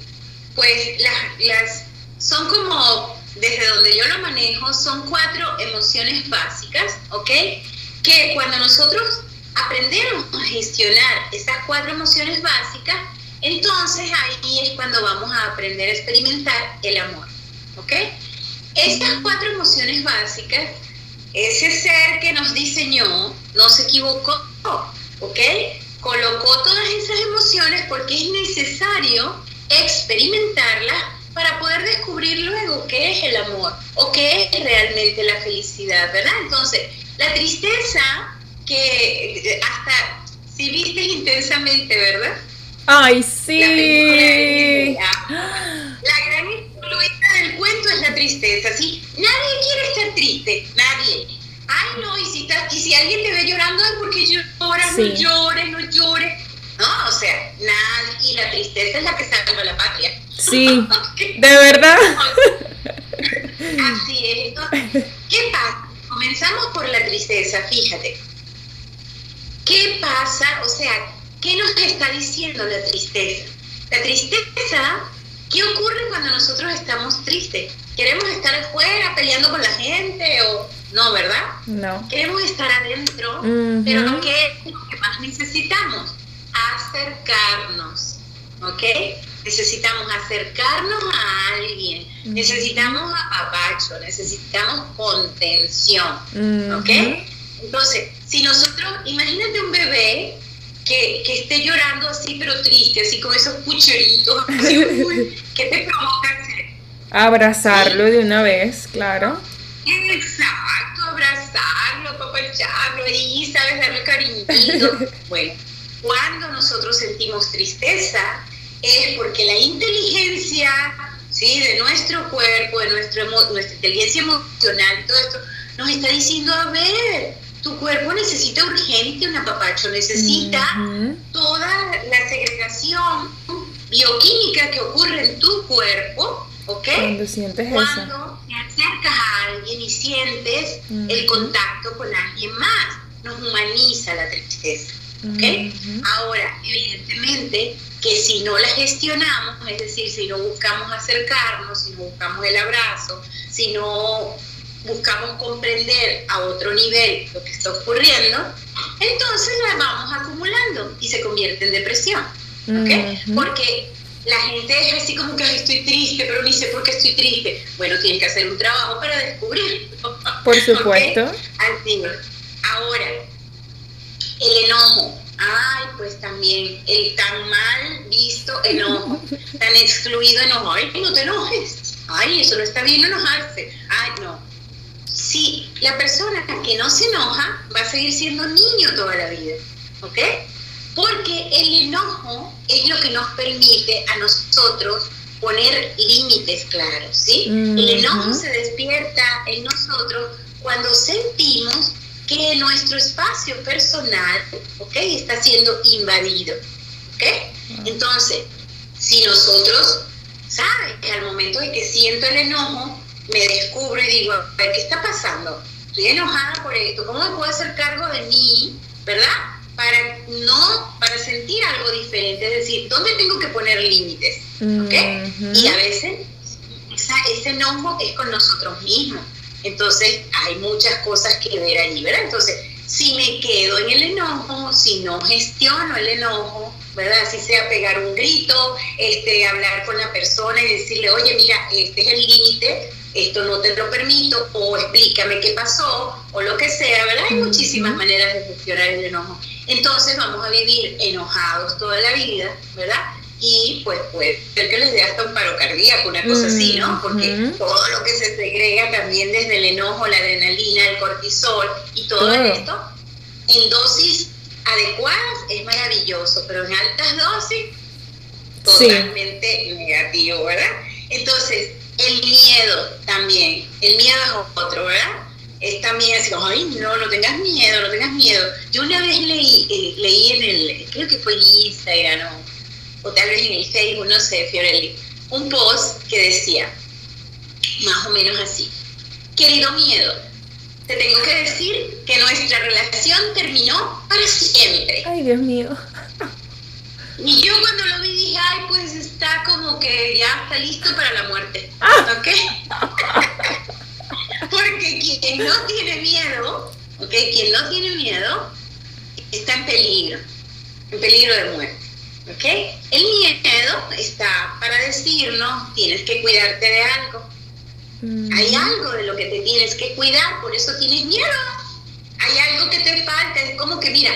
pues las, las son como desde donde yo lo manejo, son cuatro emociones básicas, ¿ok? Que cuando nosotros aprendemos a gestionar esas cuatro emociones básicas, entonces ahí es cuando vamos a aprender a experimentar el amor, ¿ok? Estas cuatro emociones básicas, ese ser que nos diseñó no se equivocó, ¿ok? Colocó todas esas emociones porque es necesario experimentarlas para poder descubrir luego qué es el amor o qué es realmente la felicidad, ¿verdad? Entonces, la tristeza, que hasta si viste intensamente, ¿verdad? Ay, sí. La, gran influencia del cuento es la tristeza, ¿sí? Nadie quiere estar triste, nadie. Ay, no, y si, y si alguien te ve llorando es porque lloras, no llores, no llores. No, o sea, nada, y la tristeza es la que salva la patria. Sí, *laughs* de verdad. Así es. ¿qué pasa? Comenzamos por la tristeza, fíjate. ¿Qué pasa? O sea, ¿qué nos está diciendo la tristeza? La tristeza, ¿qué ocurre cuando nosotros estamos tristes? ¿Queremos estar afuera peleando con la gente o no, verdad? No. Queremos estar adentro, pero lo que es lo que más necesitamos, acercarnos, ¿ok? Necesitamos acercarnos a alguien, necesitamos apapacho, necesitamos contención, ¿ok? Entonces, si nosotros, imagínate un bebé que, que, esté llorando así, pero triste, así con esos pucheritos, *laughs* ¿qué te provoca hacer? Abrazarlo de una vez, claro. Exacto, abrazarlo, apapacharlo y, ¿sabes? Darle cariñito. *laughs* bueno, cuando nosotros sentimos tristeza, es porque la inteligencia ¿sí? de nuestro cuerpo, de nuestro nuestra inteligencia emocional todo esto, nos está diciendo, a ver, tu cuerpo necesita urgente un apapacho, necesita toda la segregación bioquímica que ocurre en tu cuerpo, ¿ok? Cuando sientes Cuando te acercas a alguien y sientes el contacto con alguien más, nos humaniza la tristeza, ¿ok? Ahora, evidentemente, que si no la gestionamos, es decir, si no buscamos acercarnos, si no buscamos el abrazo, si no buscamos comprender a otro nivel lo que está ocurriendo, entonces la vamos acumulando y se convierte en depresión. Porque la gente es así como que estoy triste, pero ni sé por qué estoy triste. Bueno, tienes que hacer un trabajo para descubrirlo. Por supuesto. Así. Ahora, el enojo Ay, pues también el tan mal visto enojo, tan excluido enojo. Ay, no te enojes. Ay, eso no está bien enojarse. Ay, no. Si la persona que no se enoja va a seguir siendo niño toda la vida, ¿ok? Porque el enojo es lo que nos permite a nosotros poner límites claros, ¿sí? El enojo se despierta en nosotros cuando sentimos que nuestro espacio personal, ¿ok? Está siendo invadido, ¿ok? Ah. Entonces, si nosotros, ¿sabes? Que al momento de que siento el enojo, me descubro y digo, ¿qué está pasando? Estoy enojada por esto, ¿cómo me puedo hacer cargo de mí, verdad? Para no, para sentir algo diferente, es decir, ¿dónde tengo que poner límites? ¿Ok? Y a veces ese enojo es con nosotros mismos. Entonces hay muchas cosas que ver allí, ¿verdad? Entonces, si me quedo en el enojo, si no gestiono el enojo, ¿verdad? Si sea pegar un grito, este, hablar con la persona y decirle, oye, mira, este es el límite, esto no te lo permito, o explícame qué pasó, o lo que sea, ¿verdad? Hay muchísimas maneras de gestionar el enojo. Entonces vamos a vivir enojados toda la vida, ¿verdad? Y pues puede ser que les dé hasta un paro cardíaco, una cosa así, ¿no? Porque todo lo que se segrega también desde el enojo, la adrenalina, el cortisol y todo esto, en dosis adecuadas es maravilloso, pero en altas dosis totalmente negativo, ¿verdad? Entonces, el miedo también, el miedo es otro, ¿verdad? Es también así ay, no, no tengas miedo, no tengas miedo. Yo una vez leí, eh, leí en el, creo que fue en Instagram, ¿no? O tal vez en el Facebook, no sé, Fiorelli, un post que decía, más o menos así, querido miedo, te tengo que decir que nuestra relación terminó para siempre. Ay, Dios mío. Y yo cuando lo vi dije, ay, pues está como que ya está listo para la muerte. Ah. ¿Ok? *laughs* Porque quien no tiene miedo, ¿ok? Quien no tiene miedo está en peligro, en peligro de muerte. ¿Ok? El miedo está para decirnos, tienes que cuidarte de algo. Mm. Hay algo de lo que te tienes que cuidar, por eso tienes miedo. Hay algo que te falta, es como que, mira,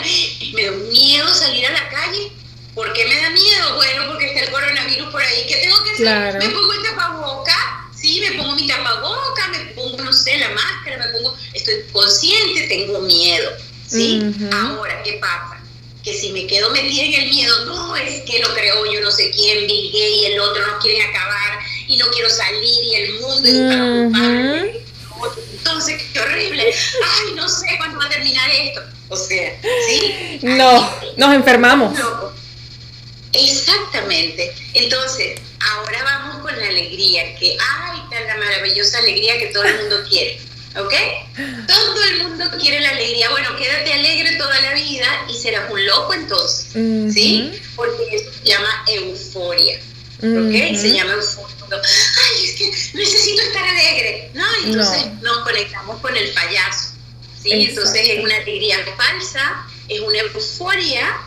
me da miedo salir a la calle. ¿Por qué me da miedo? Bueno, porque está el coronavirus por ahí. ¿Qué tengo que hacer? Me pongo el tapaboca, sí, me pongo mi tapaboca, me pongo, no sé, la máscara, me pongo, estoy consciente, tengo miedo, ¿sí? Ahora, ¿qué pasa? Que si me quedo metida en el miedo, no, es que lo creó yo no sé quién, Bill Gates y el otro no quieren acabar y no quiero salir y el mundo es Entonces, qué horrible. Ay, no sé cuándo va a terminar esto. O sea, ¿sí? No, nos enfermamos. Exactamente. Entonces, ahora vamos con la alegría, que, ay, la maravillosa alegría que todo el mundo quiere. ¿Ok? Todo el mundo quiere la alegría. Bueno, quédate alegre toda serás un loco entonces. ¿Sí? Porque eso se llama euforia. ¿Ok? Se llama euforia. Ay, es que necesito estar alegre. No, entonces nos conectamos con el payaso. ¿Sí? Entonces es una alegría falsa, es una euforia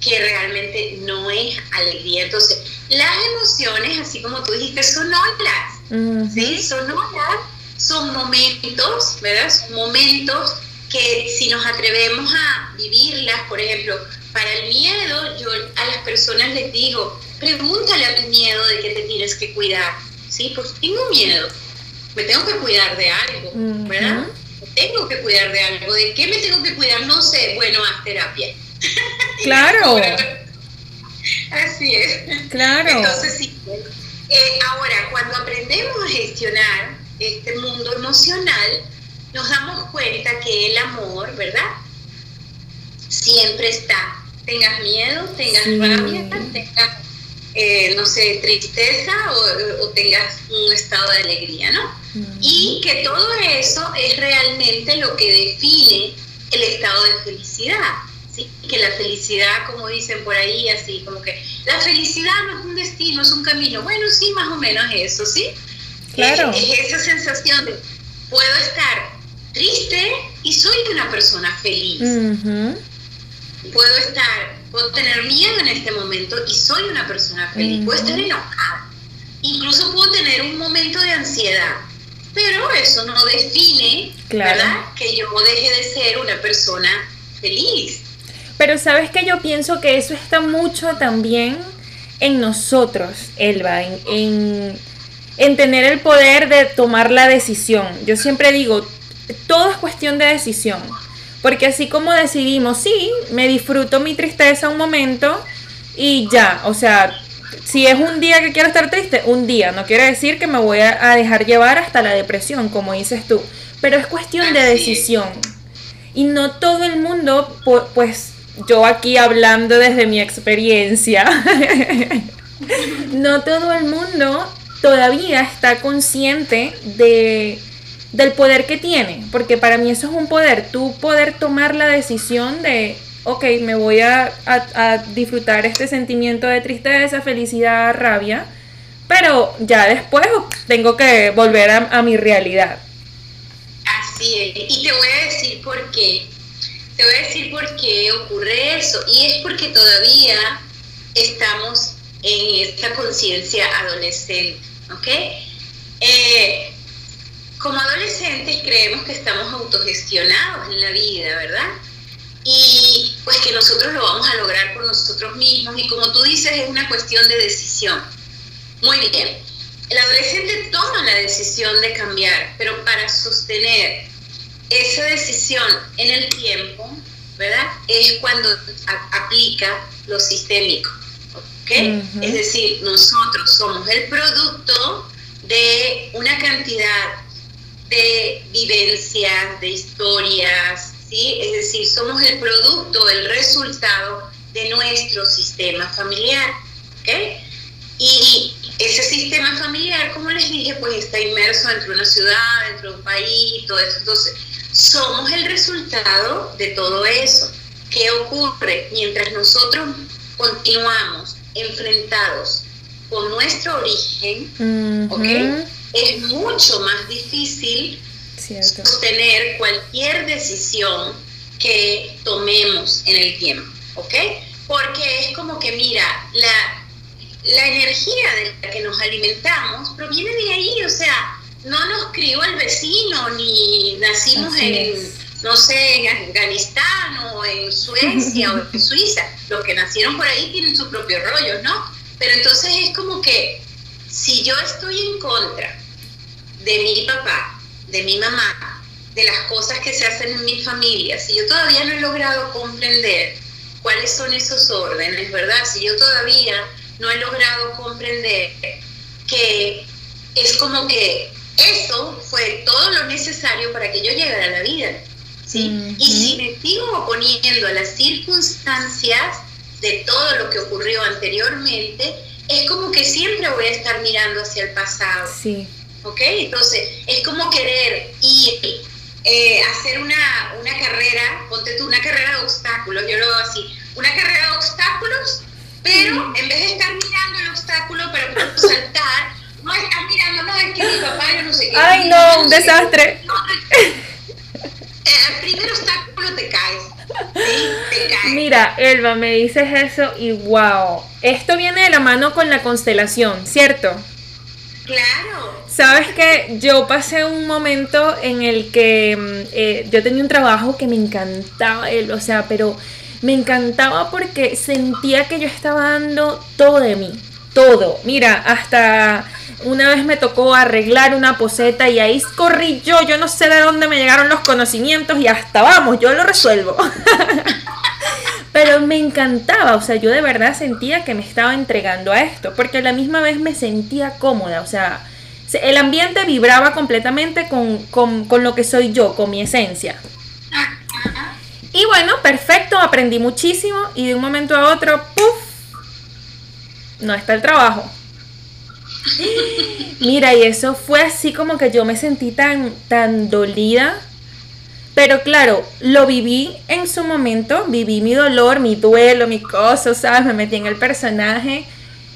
que realmente no es alegría. Entonces, las emociones, así como tú dijiste, son olas. ¿Sí? Son olas son momentos, ¿verdad? Son momentos que si nos atrevemos a vivirlas, por ejemplo, para el miedo, yo a las personas les digo, pregúntale a tu miedo de qué te tienes que cuidar, ¿sí? Pues tengo miedo, me tengo que cuidar de algo, ¿verdad? tengo que cuidar de algo, ¿de qué me tengo que cuidar? No sé, bueno, haz terapia. *laughs* Claro. *laughs* Así es. Claro. Entonces, sí. Eh, ahora, cuando aprendemos a gestionar este mundo emocional, nos damos cuenta que el amor, ¿verdad? Siempre está. Tengas miedo, tengas rabia, tengas, eh, no sé, tristeza o, tengas un estado de alegría, ¿no? Y que todo eso es realmente lo que define el estado de felicidad. ¿sí? Que la felicidad, como dicen por ahí, así como que la felicidad no es un destino, es un camino. Bueno, sí, más o menos eso, ¿sí? Claro. Es, esa sensación de puedo estar triste y soy una persona feliz. Puedo estar, puedo tener miedo en este momento y soy una persona feliz. Puedo estar enojada. Incluso puedo tener un momento de ansiedad. Pero eso no define, ¿verdad? Que yo deje de ser una persona feliz. Pero sabes que yo pienso que eso está mucho también en nosotros, Elba, en en tener el poder de tomar la decisión. Yo siempre digo, todo es cuestión de decisión. Porque así como decidimos, sí, me disfruto mi tristeza un momento y ya, o sea, si es un día que quiero estar triste, un día, no quiere decir que me voy a dejar llevar hasta la depresión, como dices tú, pero es cuestión de decisión. Y no todo el mundo, pues yo aquí hablando desde mi experiencia, *laughs* no todo el mundo todavía está consciente de, del poder que tiene, porque para mí eso es un poder, tú poder tomar la decisión de, ok, me voy a, disfrutar este sentimiento de tristeza, felicidad, rabia, pero ya después tengo que volver a, mi realidad. Así es, y te voy a decir por qué. Te voy a decir por qué ocurre eso. Y es porque todavía estamos en esta conciencia adolescente, ¿ok? Eh, como adolescentes creemos que estamos autogestionados en la vida, ¿verdad? Y pues que nosotros lo vamos a lograr por nosotros mismos y como tú dices es una cuestión de decisión. Muy bien, el adolescente toma la decisión de cambiar, pero para sostener esa decisión en el tiempo, ¿verdad? Es cuando aplica lo sistémico, ¿ok? Es decir, nosotros somos el producto de una cantidad de vivencias, de historias, ¿sí? Es decir, somos el producto, el resultado de nuestro sistema familiar, ¿ok? Y ese sistema familiar, como les dije, pues está inmerso dentro de una ciudad, dentro de un país, todo eso. Entonces, somos el resultado de todo eso. ¿Qué ocurre? Mientras nosotros continuamos enfrentados con nuestro origen, ¿ok? Es mucho más difícil sostener cualquier decisión que tomemos en el tiempo, ¿ok? Porque es como que, mira, la, la energía de la que nos alimentamos proviene de ahí, o sea, no nos crió el vecino, ni nacimos en, no sé, en Afganistán o en Suecia o en *laughs* Suiza. Los que nacieron por ahí tienen sus propios rollos, ¿no? Pero entonces es como que si yo estoy en contra de mi papá, de mi mamá, de las cosas que se hacen en mi familia, si yo todavía no he logrado comprender cuáles son esos órdenes, ¿verdad? Si yo todavía no he logrado comprender que es como que eso fue todo lo necesario para que yo llegara a la vida. ¿sí? Y si me sigo oponiendo a las circunstancias de todo lo que ocurrió anteriormente, es como que siempre voy a estar mirando hacia el pasado. Sí. ¿Ok? Entonces, es como querer ir, eh, hacer una, una carrera, ponte tú, una carrera de obstáculos, yo lo veo así, una carrera de obstáculos pero en vez de estar mirando el obstáculo para saltar, no estás mirando, no, es que mi papá yo no sé qué. Ay, no, un desastre. el primer obstáculo te caes. ¿sí? Te caes. Mira, Elba, me dices eso y wow. Esto viene de la mano con la constelación, ¿cierto? Claro. Sabes que yo pasé un momento en el que mm, eh, yo tenía un trabajo que me encantaba, o sea, pero me encantaba porque sentía que yo estaba dando todo de mí, todo. Mira, hasta una vez me tocó arreglar una poseta y ahí corrí yo, yo no sé de dónde me llegaron los conocimientos y hasta vamos, yo lo resuelvo. *laughs* Pero me encantaba, o sea, yo de verdad sentía que me estaba entregando a esto, porque a la misma vez me sentía cómoda, o sea, el ambiente vibraba completamente con, con lo que soy yo, con mi esencia. Y bueno, perfecto, aprendí muchísimo y de un momento a otro, ¡puf! No está el trabajo. Mira, y eso fue así como que yo me sentí tan, tan dolida. Pero claro, lo viví en su momento, viví mi dolor, mi duelo, mi cosa, ¿sabes? Me metí en el personaje.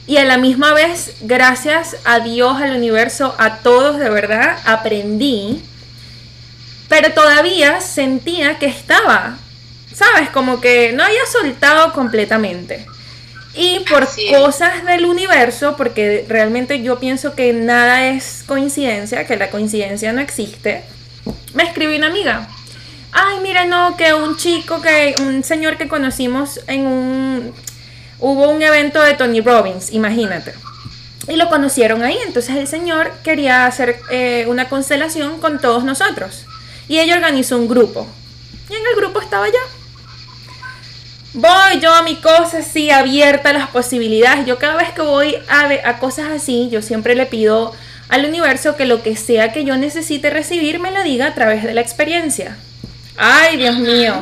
Y a la misma vez, gracias a Dios, al universo, a todos de verdad, aprendí. Pero todavía sentía que estaba ¿sabes? Como que no había soltado completamente. Y por cosas del universo, porque realmente yo pienso que nada es coincidencia, que la coincidencia no existe, me escribió una amiga. Ay, mira, no, que un chico, que un señor que conocimos en un... Hubo un evento de Tony Robbins, imagínate. Y lo conocieron ahí, entonces el señor quería hacer eh, una constelación con todos nosotros. Y ella organizó un grupo. Y en el grupo estaba yo voy yo a mi cosa así abierta a las posibilidades. Yo cada vez que voy a, a cosas así, yo siempre le pido al universo que lo que sea que yo necesite recibir me lo diga a través de la experiencia. Ay, Dios mío.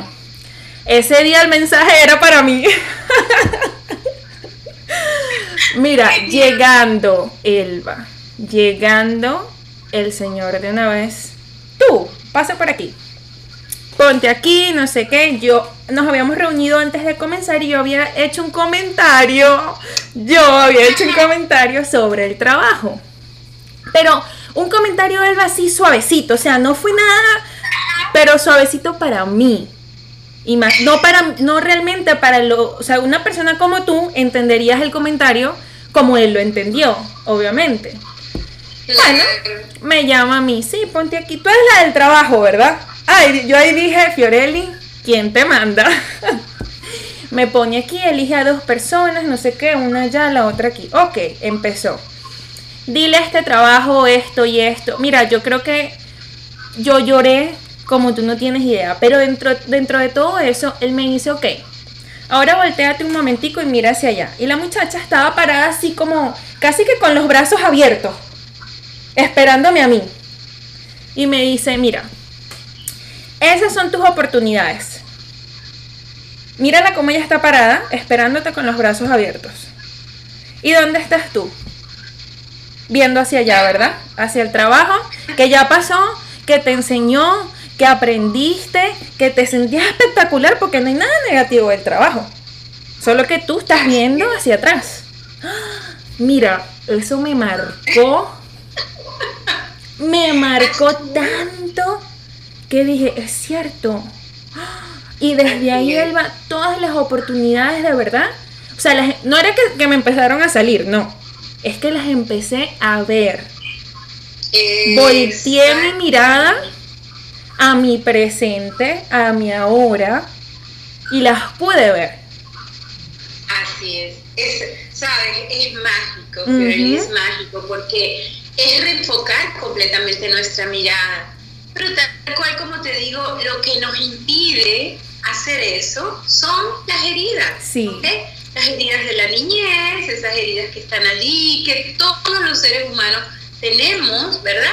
Ese día el mensaje era para mí. Mira, llegando, Elba, llegando el Señor de una vez. Tú, pasa por aquí. Ponte aquí, no sé qué. Yo nos habíamos reunido antes de comenzar y yo había hecho un comentario. Yo había hecho un comentario sobre el trabajo. Pero un comentario Elba así suavecito, o sea, no fue nada, pero suavecito para mí. Y más, no para, no realmente para lo, o sea, una persona como tú entenderías el comentario como él lo entendió, obviamente. Bueno, me llama a mí, sí, ponte aquí, tú eres la del trabajo, ¿verdad? Ay, yo ahí dije, Fiorelli, ¿quién te manda? *laughs* me pone aquí, elige a dos personas, no sé qué, una allá, la otra aquí. Ok, empezó. Dile este trabajo, esto y esto. Mira, yo creo que yo lloré como tú no tienes idea. Pero dentro, dentro de todo eso, él me dice, ok, ahora volteate un momentico y mira hacia allá. Y la muchacha estaba parada así como, casi que con los brazos abiertos, esperándome a mí. Y me dice, mira, esas son tus oportunidades. Mírala cómo ella está parada, esperándote con los brazos abiertos. ¿Y dónde estás tú? Viendo hacia allá, ¿verdad? Hacia el trabajo que ya pasó, que te enseñó, que aprendiste, que te sentías espectacular porque no hay nada negativo del trabajo. Solo que tú estás viendo hacia atrás. Mira, eso me marcó. Me marcó tanto que dije, es cierto. Y desde ahí, Elba, todas las oportunidades de verdad. O sea, no era que, me empezaron a salir, no. Es que las empecé a ver. Volteé mi mirada a mi presente, a mi ahora, y las pude ver. Así es. es ¿Sabes? Es mágico, es mágico, porque es reenfocar completamente nuestra mirada. Pero tal cual como te digo, lo que nos impide hacer eso son las heridas. Sí. Las heridas de la niñez, esas heridas que están allí, que todos los seres humanos tenemos, ¿verdad?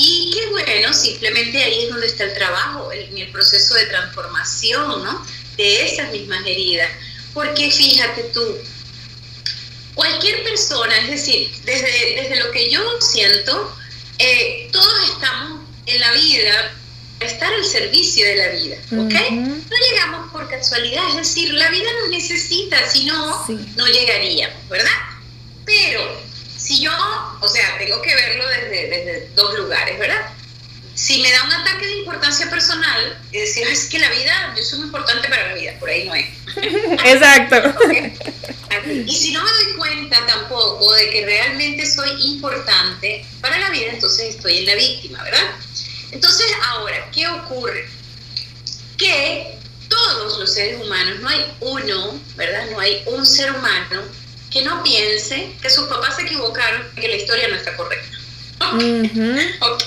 Y qué bueno, simplemente ahí es donde está el trabajo, en el proceso de transformación, ¿no? De esas mismas heridas. Porque fíjate tú, cualquier persona, es decir, desde, desde lo que yo siento, eh, todos estamos en la vida para estar al servicio de la vida, ¿ok? No llegamos por casualidad, es decir, la vida nos necesita, si no, no llegaríamos, ¿verdad? Pero si yo, o sea, tengo que verlo desde, desde dos lugares, ¿verdad? Si me da un ataque de importancia personal, y decir, es que la vida, yo soy muy importante para la vida, por ahí no es. *laughs* Exacto. *laughs* Y si no me doy cuenta tampoco de que realmente soy importante para la vida, entonces estoy en la víctima, ¿verdad? Entonces, ahora, ¿qué ocurre? Que todos los seres humanos, no hay uno, ¿verdad? No hay un ser humano que no piense que sus papás se equivocaron y que la historia no está correcta. ok,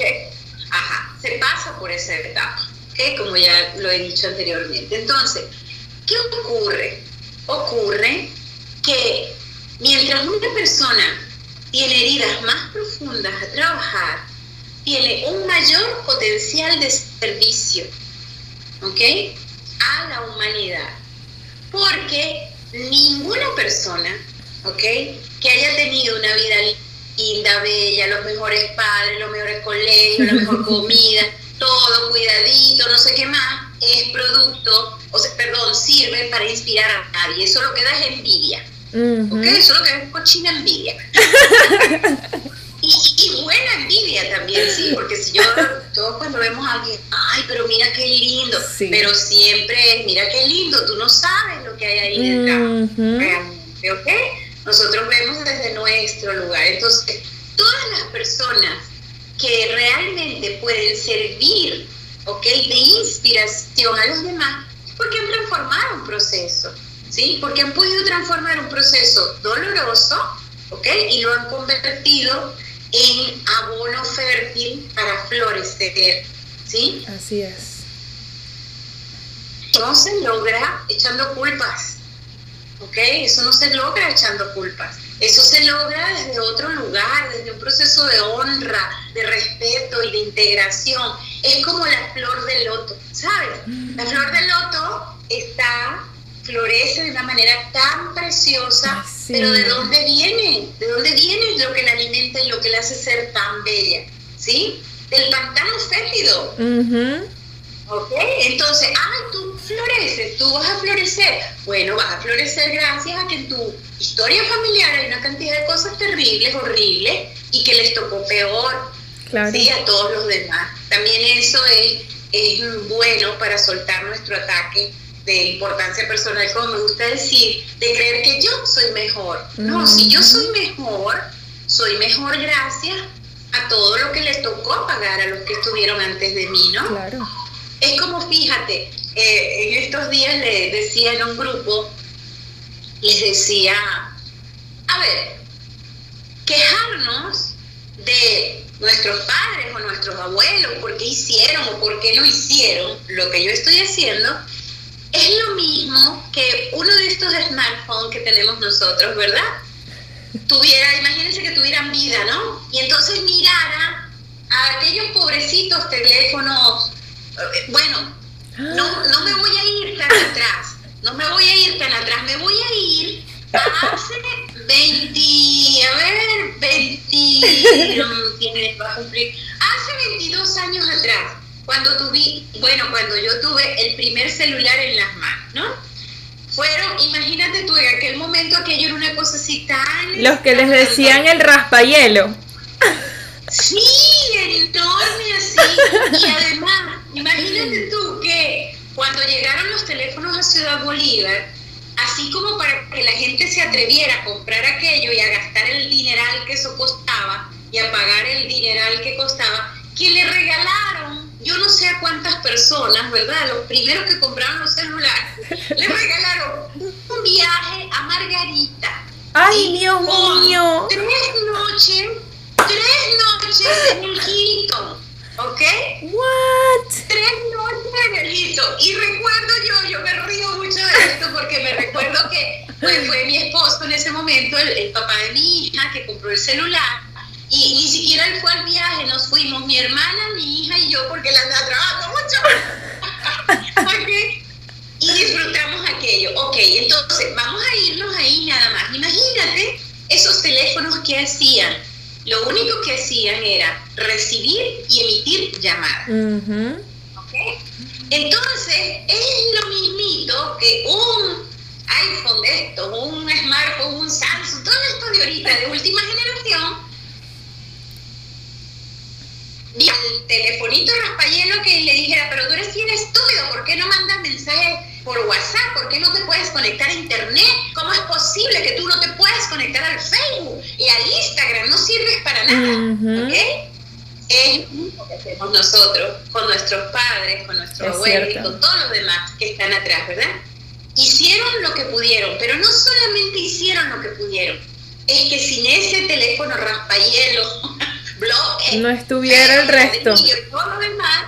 ajá, se pasa por esa etapa, ¿ok? Como ya lo he dicho anteriormente. Entonces, ¿qué ocurre? Ocurre que mientras una persona tiene heridas más profundas a trabajar, tiene un mayor potencial de servicio, ¿ok? A la humanidad. Porque ninguna persona ¿ok? Que haya tenido una vida linda, bella, los mejores padres, los mejores colegios, la mejor *laughs* comida, todo cuidadito, no sé qué más, es producto, o sea, perdón, sirve para inspirar a nadie. Eso lo que da es envidia. ¿Ok? Eso lo que es cochina envidia. *laughs* y, buena envidia también, sí, porque si yo, todos cuando vemos a alguien, ay, pero mira qué lindo, pero siempre es, mira qué lindo, tú no sabes lo que hay ahí detrás. Realmente, ¿ok? Nosotros vemos desde nuestro lugar. Entonces, todas las personas que realmente pueden servir, ¿ok? De inspiración a los demás, porque han transformado un proceso, ¿sí? Porque han podido transformar un proceso doloroso, ¿ok? Y lo han convertido en abono fértil para florecer, ¿sí? Así es. Entonces logra echando culpas, ¿ok? Eso no se logra echando culpas. Eso se logra desde otro lugar, desde un proceso de honra, de respeto y de integración. es como la flor del loto, ¿sabes? La flor del loto está, florece de una manera tan preciosa, pero ¿de dónde viene? ¿De dónde viene lo que la alimenta y lo que la hace ser tan bella? ¿Sí? Del pantano fétido. ¿Ok? Entonces, ah, tú floreces, tú vas a florecer. Bueno, vas a florecer gracias a que en tu historia familiar hay una cantidad de cosas terribles, horribles, y que les tocó peor ¿sí? a todos los demás. También eso es, es bueno para soltar nuestro ataque de importancia personal, como me gusta decir, de creer que yo soy mejor. No, si yo soy mejor, soy mejor gracias a todo lo que les tocó pagar a los que estuvieron antes de mí, ¿no? Claro. Es como, fíjate, eh, en estos días le decía en un grupo, les decía, a ver, quejarnos de nuestros padres o nuestros abuelos, por qué hicieron o por qué no hicieron lo que yo estoy haciendo, es lo mismo que uno de estos smartphones que tenemos nosotros, ¿verdad? Tuviera, imagínense que tuvieran vida, ¿no? Y entonces mirara a aquellos pobrecitos teléfonos, eh, bueno, no, no me voy a ir tan atrás, no me voy a ir tan atrás, me voy a ir a hace 20, a ver, 20, tiene, va a cumplir, hace 22 años atrás cuando tuve, bueno, cuando yo tuve el primer celular en las manos, ¿no? Fueron, imagínate tú, en aquel momento aquello era una cosa así tan... Los que les decían el raspayelo. Sí, enorme así. Y además, imagínate tú que cuando llegaron los teléfonos a Ciudad Bolívar, así como para que la gente se atreviera a comprar aquello y a gastar el dineral que eso costaba y a pagar el dineral que costaba, que le regalaron yo no sé a cuántas personas, ¿verdad? Los primeros que compraron los celulares, le *laughs* regalaron un viaje a Margarita. ¡Ay, Dios mío! Tres noches, tres noches en el Hilton, ¿ok? ¿What? Tres noches en el Hilton. Y recuerdo yo, yo me río mucho de esto porque me recuerdo que pues, fue mi esposo en ese momento, el, el papá de mi hija, que compró el celular y ni siquiera él fue al viaje, nos fuimos mi hermana, mi hija y yo, porque la andaba trabajando mucho. *laughs* Y disfrutamos aquello. Ok, entonces vamos a irnos ahí nada más. Imagínate esos teléfonos que hacían. Lo único que hacían era recibir y emitir llamadas. Entonces, es lo mismito que un iPhone de estos, un smartphone, un Samsung, todo esto de ahorita, de última generación, y al telefonito raspayelo que le dijera, pero tú eres bien estúpido, ¿por qué no mandas mensajes por WhatsApp? ¿Por qué no te puedes conectar a Internet? ¿Cómo es posible que tú no te puedas conectar al Facebook y al Instagram? No sirves para nada, ¿ok? Es lo que hacemos nosotros con nuestros padres, con nuestros abuelos y con todos los demás que están atrás, ¿verdad? Hicieron lo que pudieron, pero no solamente hicieron lo que pudieron, es que sin ese teléfono raspayelo *laughs* no estuviera el resto. todo lo demás,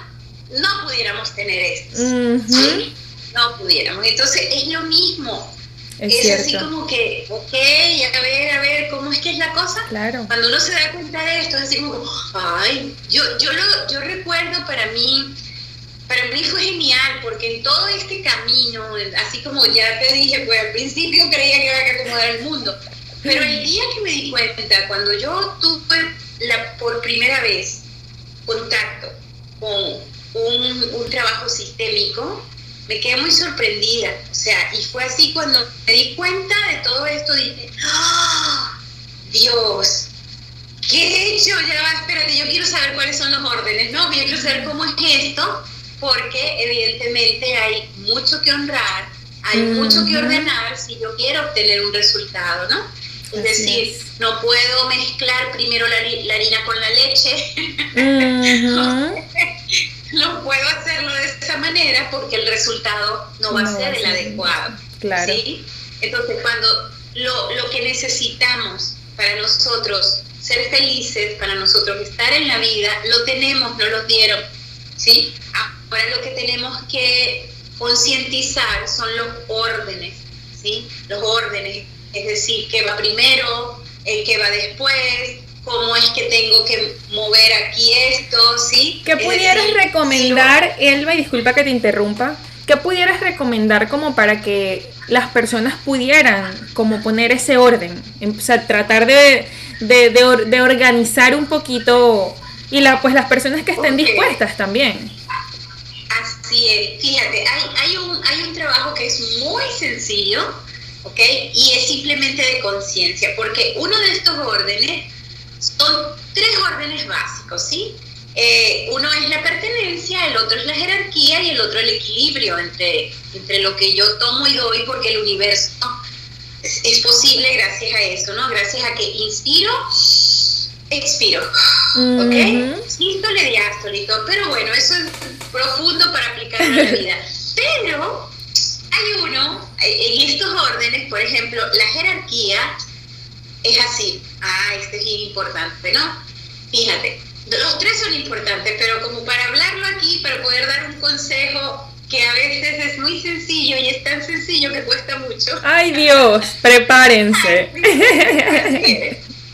no pudiéramos tener esto. No pudiéramos. Entonces es lo mismo. Es, así como que, ok, a ver, a ver, ¿cómo es que es la cosa? Claro. Cuando uno se da cuenta de esto, es así como, ay, yo, yo, lo, yo recuerdo para mí, para mí fue genial, porque en todo este camino, así como ya te dije, pues al principio creía que iba a acomodar el mundo, pero el día que me di cuenta, cuando yo tuve la, por primera vez contacto con un, un, trabajo sistémico, me quedé muy sorprendida. O sea, y fue así cuando me di cuenta de todo esto, dije, ¡Ah! Dios, ¿qué he hecho? Ya va, espérate, yo quiero saber cuáles son los órdenes, ¿no? Yo quiero saber cómo es esto, porque evidentemente hay mucho que honrar, hay mucho que ordenar si yo quiero obtener un resultado, ¿no? Es decir, no puedo mezclar primero la, harina con la leche. *laughs* no puedo hacerlo de esa manera porque el resultado no va a ser el adecuado. Claro. Entonces, cuando lo, lo que necesitamos para nosotros ser felices, para nosotros estar en la vida, lo tenemos, no lo dieron. ¿sí? Ahora lo que tenemos que concientizar son los órdenes, ¿sí? Los órdenes es decir, qué va primero, el que va después, cómo es que tengo que mover aquí esto, ¿sí? ¿Qué pudieras recomendar, Elba, y disculpa que te interrumpa, qué pudieras recomendar como para que las personas pudieran como poner ese orden? O sea, tratar de, de, organizar un poquito y la, pues las personas que estén dispuestas también. Así es, fíjate, hay, hay, un, hay un trabajo que es muy sencillo, ¿ok? Y es simplemente de conciencia, porque uno de estos órdenes son tres órdenes básicos, ¿sí? Eh, uno es la pertenencia, el otro es la jerarquía y el otro el equilibrio entre, entre lo que yo tomo y doy, porque el universo es, posible gracias a eso, ¿no? Gracias a que inspiro, expiro, ¿ok? Sístole, diástole pero bueno, eso es profundo para aplicar en la *laughs* vida. Pero hay uno, en estos órdenes, por ejemplo, la jerarquía es así. Ah, este es importante, ¿no? Fíjate, los tres son importantes, pero como para hablarlo aquí, para poder dar un consejo que a veces es muy sencillo y es tan sencillo que cuesta mucho. Ay Dios, prepárense.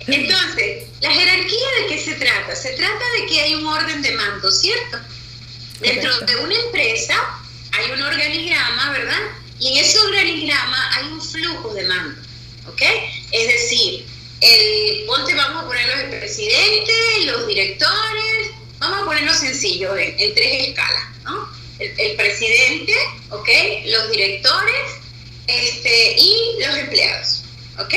Entonces, ¿la jerarquía de qué se trata? Se trata de que hay un orden de mando, ¿cierto? Dentro de una empresa hay un organigrama, ¿verdad? Y en ese organigrama hay un flujo de mando. ¿ok? Es decir, el, ponte, vamos a ponerlo el presidente, los directores, vamos a ponerlo sencillo, en, tres escalas, ¿no? El, presidente, ¿ok? Los directores este, y los empleados, ¿ok?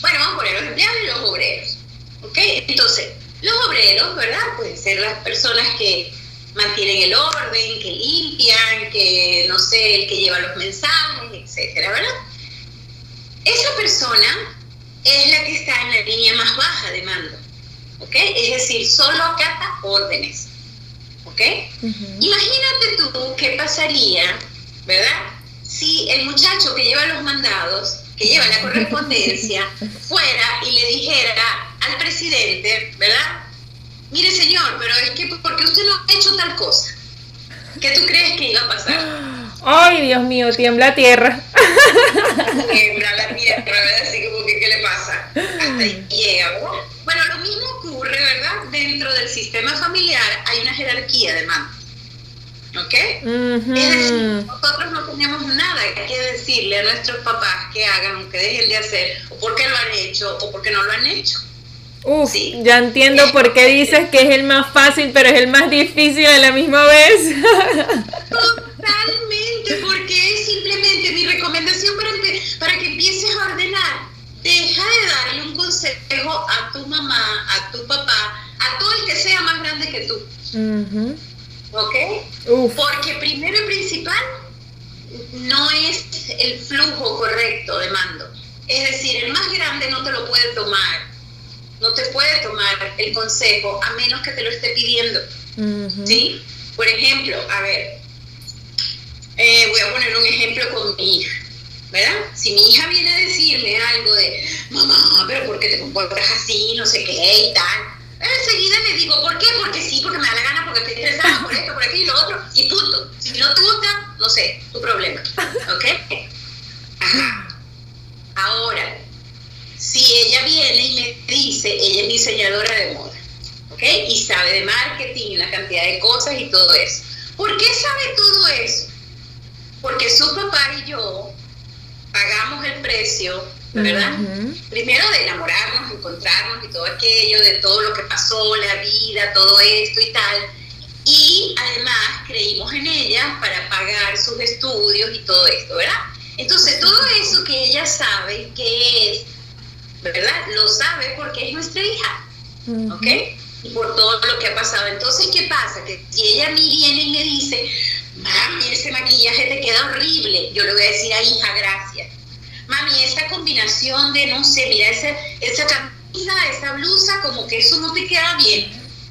Bueno, vamos a poner los empleados y los obreros, ¿ok? Entonces, los obreros, ¿verdad? Pueden ser las personas que mantienen el orden, que limpian, que, no sé, el que lleva los mensajes, etcétera, ¿verdad? Esa persona es la que está en la línea más baja de mando, ¿ok? Es decir, solo acata órdenes, ¿ok? Imagínate tú qué pasaría, ¿verdad? Si el muchacho que lleva los mandados, que lleva la correspondencia, *laughs* fuera y le dijera al presidente, ¿verdad? Mire señor, pero es que porque usted no ha hecho tal cosa, ¿qué tú crees que iba a pasar? *gasps* *gasps* *gasps* Ay, Dios mío, tiembla tierra. *laughs* Tiembla la tierra, ¿verdad? Así como que, ¿qué le pasa? Hasta ahí llega, Bueno, lo mismo ocurre, ¿verdad? Dentro del sistema familiar hay una jerarquía de mando. ¿Ok? Es decir, nosotros no tenemos nada que decirle a nuestros papás que hagan o que dejen de hacer, o porque lo han hecho, o porque no lo han hecho. Uf, ya entiendo por qué dices que es el más fácil, pero es el más difícil a la misma vez. Totalmente, porque es simplemente mi recomendación para, para que empieces a ordenar. Deja de darle un consejo a tu mamá, a tu papá, a todo el que sea más grande que tú. ¿Ok? Porque primero y principal, no es el flujo correcto de mando. Es decir, el más grande no te lo puede tomar. No te puede tomar el consejo a menos que te lo esté pidiendo. ¿Sí? Por ejemplo, a ver, eh, voy a poner un ejemplo con mi hija, ¿verdad? Si mi hija viene a decirme algo de, mamá, pero ¿por qué te comportas así? No sé qué y tal. Enseguida le digo, ¿por qué? Porque sí, porque me da la gana, porque estoy interesada por esto, por aquí y lo otro, y punto. Si no te gusta, no sé, tu problema. ¿Ok? Ajá. Ahora, si ella viene y me dice, ella es diseñadora de moda, ¿ok? Y sabe de marketing y una cantidad de cosas y todo eso. ¿Por qué sabe todo eso? Porque su papá y yo pagamos el precio, ¿verdad? Primero de enamorarnos, encontrarnos y todo aquello, de todo lo que pasó, la vida, todo esto y tal. Y además creímos en ella para pagar sus estudios y todo esto, ¿verdad? Entonces todo eso que ella sabe que es, ¿verdad? Lo sabe porque es nuestra hija, ¿ok? Y por todo lo que ha pasado. Entonces, ¿qué pasa? Que si ella a mí viene y me dice, mami, ese maquillaje te queda horrible. Yo le voy a decir a hija, gracias. Mami, esa combinación de, no sé, mira, esa, esa camisa, esa blusa, como que eso no te queda bien.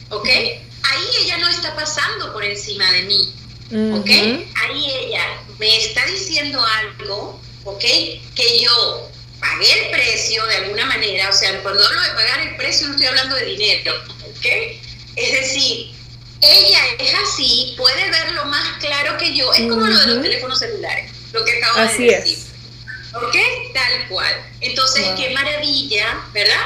¿Ok? Ahí ella no está pasando por encima de mí. ¿Ok? Ahí ella me está diciendo algo, ¿ok? Que yo pagué el precio de alguna manera. O sea, cuando hablo de pagar el precio no estoy hablando de dinero. ¿Ok? Es decir, ella es así, puede verlo más claro que yo. Es como lo de los teléfonos celulares, lo que acabo de decir. ¿Ok? Tal cual. Entonces, qué maravilla, ¿verdad?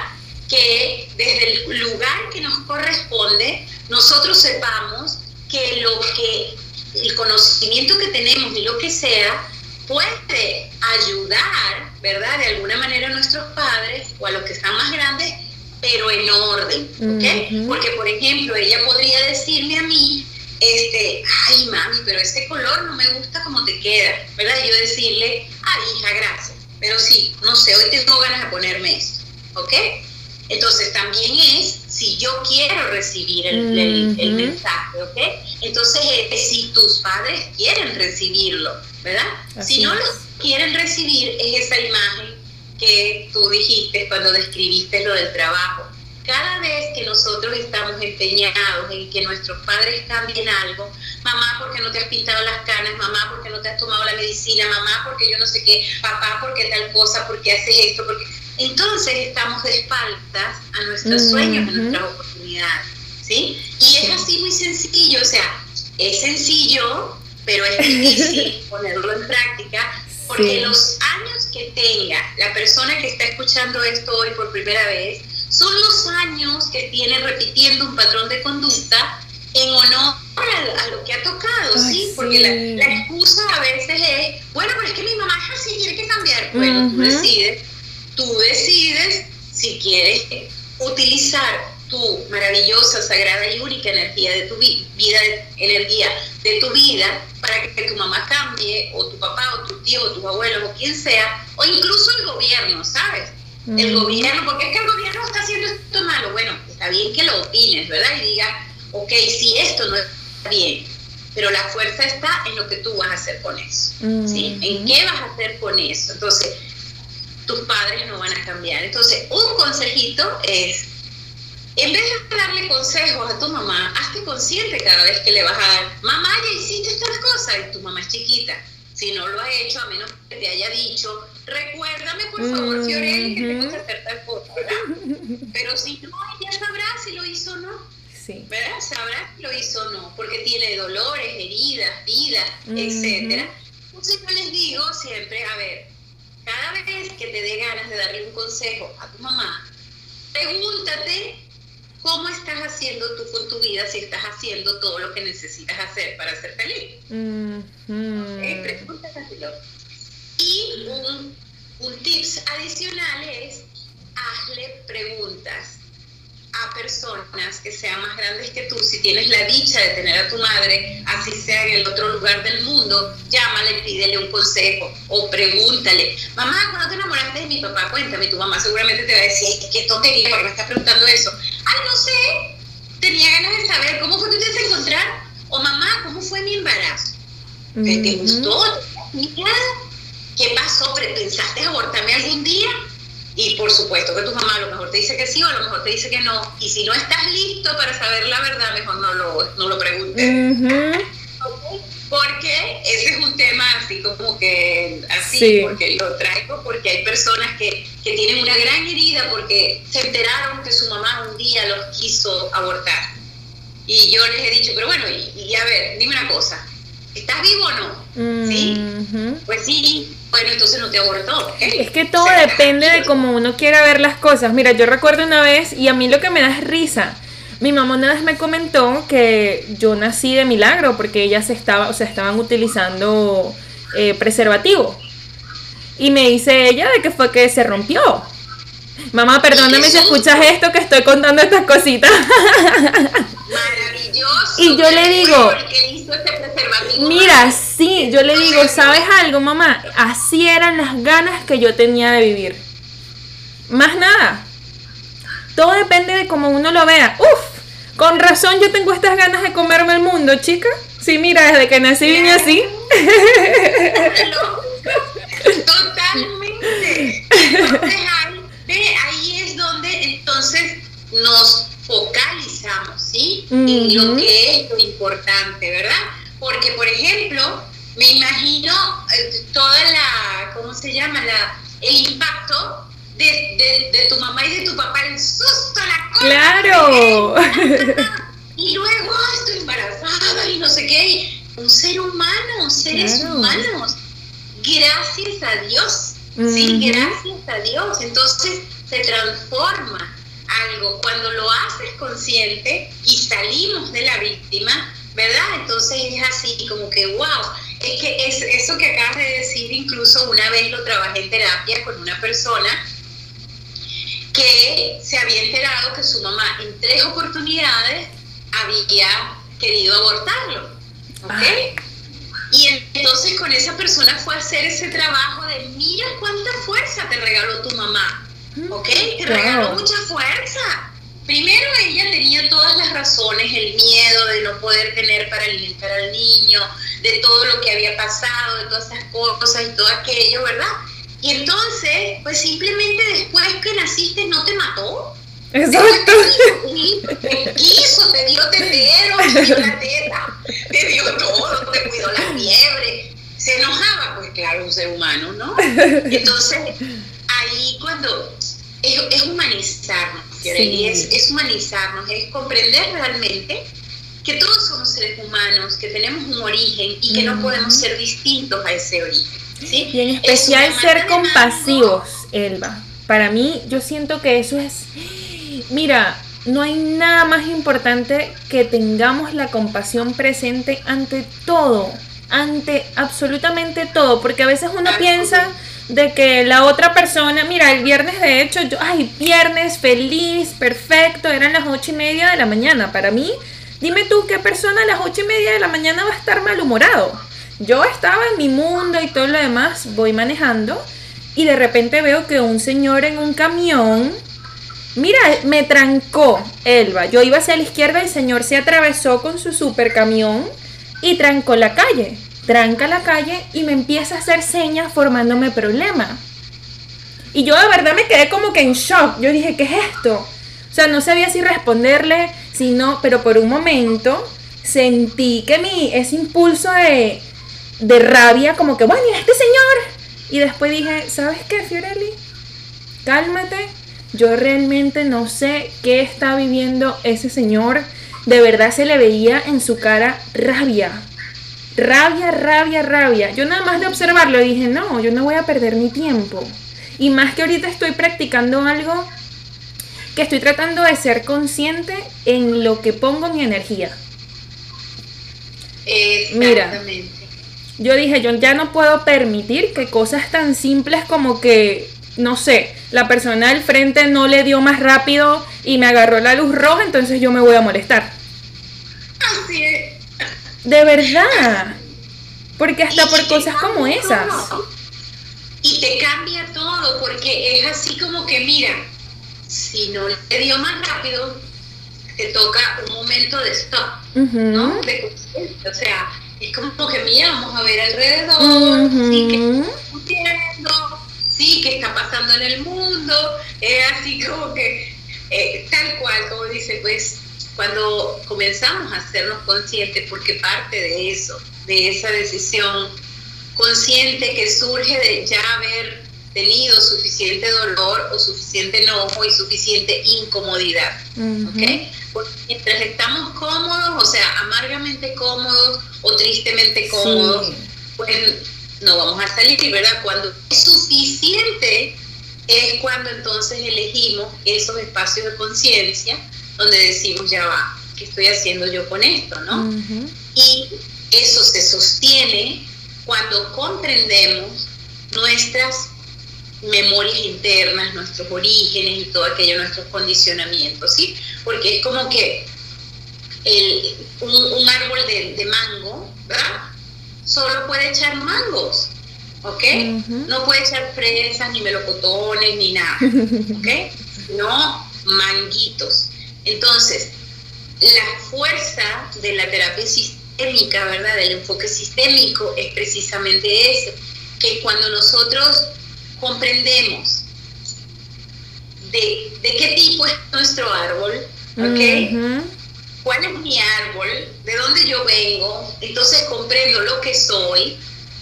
Que desde el lugar que nos corresponde, nosotros sepamos que lo que, el conocimiento que tenemos y lo que sea, puede ayudar, ¿verdad? De alguna manera a nuestros padres o a los que están más grandes, pero en orden, ¿ok? Porque, por ejemplo, ella podría decirme a mí, este, ay mami, pero ese color no me gusta como te queda, ¿verdad? Y yo decirle, ay hija, gracias, pero sí, no sé, hoy tengo ganas de ponerme esto, ¿ok? Entonces también es si yo quiero recibir el, mensaje, ¿ok? Entonces es si tus padres quieren recibirlo, ¿verdad? si no lo quieren recibir, es esa imagen que tú dijiste cuando describiste lo del trabajo. Cada vez que nosotros estamos empeñados en que nuestros padres cambien algo, mamá porque no te has pintado las canas, mamá porque no te has tomado la medicina, mamá porque yo no sé qué, papá porque tal cosa, porque haces esto, porque entonces estamos de espaldas a nuestros sueños, a nuestras oportunidades, ¿sí? Y es así muy sencillo, o sea, es sencillo, pero es difícil *laughs* ponerlo en práctica porque los años que tenga la persona que está escuchando esto hoy por primera vez, son los años que tiene repitiendo un patrón de conducta en honor a, lo que ha tocado, ¿sí? Porque la, excusa a veces es, bueno, pero es que mi mamá es así, tiene que cambiar. Bueno, tú decides, tú decides si quieres utilizar tu maravillosa, sagrada y única energía de tu vida, energía de tu vida, para que tu mamá cambie, o tu papá, o tu tío, o tus abuelos, o quien sea, o incluso el gobierno, ¿sabes? el gobierno, porque es que el gobierno está haciendo esto malo. Bueno, está bien que lo opines, ¿verdad? Y diga, ok, si esto no está bien, pero la fuerza está en lo que tú vas a hacer con eso, ¿sí? ¿En qué vas a hacer con eso? Entonces, tus padres no van a cambiar. Entonces, un consejito es, en vez de darle consejos a tu mamá, hazte consciente cada vez que le vas a dar, mamá, ya hiciste estas cosas, y tu mamá es chiquita. Si no lo ha hecho, a menos que te haya dicho, recuérdame por favor, Fiorelli, que tengo que hacer tal cosa, ¿verdad? Pero si no, ella sabrá si lo hizo o no. Sí. ¿Verdad? Sabrá si lo hizo o no, porque tiene dolores, heridas, vidas, etcétera. Entonces yo les digo siempre, a ver, cada vez que te dé ganas de darle un consejo a tu mamá, pregúntate cómo estás haciendo tú con tu vida si estás haciendo todo lo que necesitas hacer para ser feliz. Pregúntatelo. Y un, un tips adicional es, hazle preguntas a personas que sean más grandes que tú, si tienes la dicha de tener a tu madre, así sea en el otro lugar del mundo, llámale, pídele un consejo o pregúntale, mamá, ¿cuándo te enamoraste de mi papá? Cuéntame, tu mamá seguramente te va a decir, qué tontería, ¿por qué me estás preguntando eso? Ay, no sé, tenía ganas de saber cómo fue que te a encontrar, o mamá, ¿cómo fue mi embarazo? ¿Te gustó? ¿Qué pasó? ¿Pensaste abortarme algún día? Y por supuesto que tu mamá a lo mejor te dice que sí o a lo mejor te dice que no. Y si no estás listo para saber la verdad, mejor no lo, no lo preguntes. Porque ese es un tema así como que, así, porque lo traigo, porque hay personas que, que tienen una gran herida porque se enteraron que su mamá un día los quiso abortar. Y yo les he dicho, pero bueno, y, a ver, dime una cosa, ¿estás vivo o no? ¿Sí? Pues sí, bueno, entonces no te abortó. Es que todo depende de cómo uno quiera ver las cosas. Mira, yo recuerdo una vez, y a mí lo que me da es risa. Mi mamá una vez me comentó que yo nací de milagro porque ellas estaba, o sea, estaban utilizando eh, preservativo. Y me dice ella de que fue que se rompió. Mamá, perdóname si escuchas esto que estoy contando estas cositas. Maravilloso. Y yo le digo, Mira, sí, yo le digo, ¿sabes algo, mamá? Así eran las ganas que yo tenía de vivir. Más nada. Todo depende de cómo uno lo vea. Uf, con razón yo tengo estas ganas de comerme el mundo, chica. Sí, mira, desde que nací vine así. Totalmente. Entonces ahí, ahí es donde entonces nos focalizamos, ¿sí? En lo que es lo importante, ¿verdad? Porque, por ejemplo, me imagino eh, toda la, ¿cómo se llama? La, el impacto de, de, tu mamá y de tu papá, el susto, la cosa. ¡Claro! *laughs* Y luego, estoy embarazada y no sé qué. un ser humano, seres humanos. Gracias a Dios Sí, gracias a Dios. Entonces se transforma algo cuando lo haces consciente y salimos de la víctima, ¿verdad? Entonces es así como que, wow, es que es eso que acabas de decir, incluso una vez lo trabajé en terapia con una persona que se había enterado que su mamá en tres oportunidades había querido abortarlo. ¿Ok? Y entonces con esa persona fue a hacer ese trabajo de mira cuánta fuerza te regaló tu mamá. ¿Ok? Te regaló mucha fuerza. Primero ella tenía todas las razones, el miedo de no poder tener para alimentar al niño, de todo lo que había pasado, de todas esas cosas y todo aquello, ¿verdad? Y entonces, pues simplemente después que naciste no te mató. Exacto. Te quiso, te dio tetero, te dio la teta, te dio todo, te cuidó la fiebre. Se enojaba, pues claro, un ser humano, ¿no? Entonces, ahí cuando es, humanizarnos, es, es humanizarnos, es comprender realmente que todos somos seres humanos, que tenemos un origen y que no podemos ser distintos a ese origen. Y en especial ser compasivos, Elba. Para mí, yo siento que eso es... Mira, no hay nada más importante que tengamos la compasión presente ante todo, ante absolutamente todo, porque a veces uno piensa de que la otra persona, mira, el viernes de hecho, yo, ay, viernes feliz, perfecto, eran las ocho y media de la mañana. Para mí, dime tú qué persona a las ocho y media de la mañana va a estar malhumorado. Yo estaba en mi mundo y todo lo demás, voy manejando y de repente veo que un señor en un camión, mira, me trancó Elba. Yo iba hacia la izquierda, el señor se atravesó con su super camión y trancó la calle. Tranca la calle y me empieza a hacer señas formándome problema. Y yo de verdad me quedé como que en shock. Yo dije, ¿qué es esto? O sea, no sabía si responderle, si no, pero por un momento sentí que mi, ese impulso de, de rabia, como que, bueno, ¿y este señor? Y después dije, ¿sabes qué, Fiorelli? Cálmate. Yo realmente no sé qué está viviendo ese señor. De verdad se le veía en su cara rabia. Rabia, rabia, rabia. Yo nada más de observarlo dije, no, yo no voy a perder mi tiempo. Y más que ahorita estoy practicando algo que estoy tratando de ser consciente en lo que pongo mi energía. Mira, yo dije, yo ya no puedo permitir que cosas tan simples como que, no sé, la persona del frente no le dio más rápido y me agarró la luz roja, entonces yo me voy a molestar. Así es. De verdad. Porque hasta por cosas como esas. Y te cambia todo, porque es así como que, mira, si no le dio más rápido, te toca un momento de stop, ¿no? De, o sea, es como que mira, vamos a ver alrededor, sí, que está sí, qué está pasando en el mundo, es así como que, eh, tal cual, como dice, pues cuando comenzamos a hacernos conscientes, porque parte de eso, de esa decisión consciente que surge de ya haber tenido suficiente dolor o suficiente enojo y suficiente incomodidad. Porque mientras estamos cómodos, o sea, amargamente cómodos o tristemente cómodos, pues no vamos a salir, ¿verdad? Cuando es suficiente es cuando entonces elegimos esos espacios de conciencia donde decimos, ya va, ¿qué estoy haciendo yo con esto? ¿no? Y eso se sostiene cuando comprendemos nuestras memorias internas, nuestros orígenes y todo aquello, nuestros condicionamientos, ¿sí? Porque es como que el, un, árbol de, mango, ¿verdad? Solo puede echar mangos, ¿ok? No puede echar fresas, ni melocotones, ni nada, *laughs* ¿ok? No, manguitos. Entonces, la fuerza de la terapia sistémica, ¿verdad? Del enfoque sistémico es precisamente eso, que cuando nosotros comprendemos de, qué tipo es nuestro árbol, ¿ok? ¿Cuál es mi árbol? ¿De dónde yo vengo? Entonces comprendo lo que soy,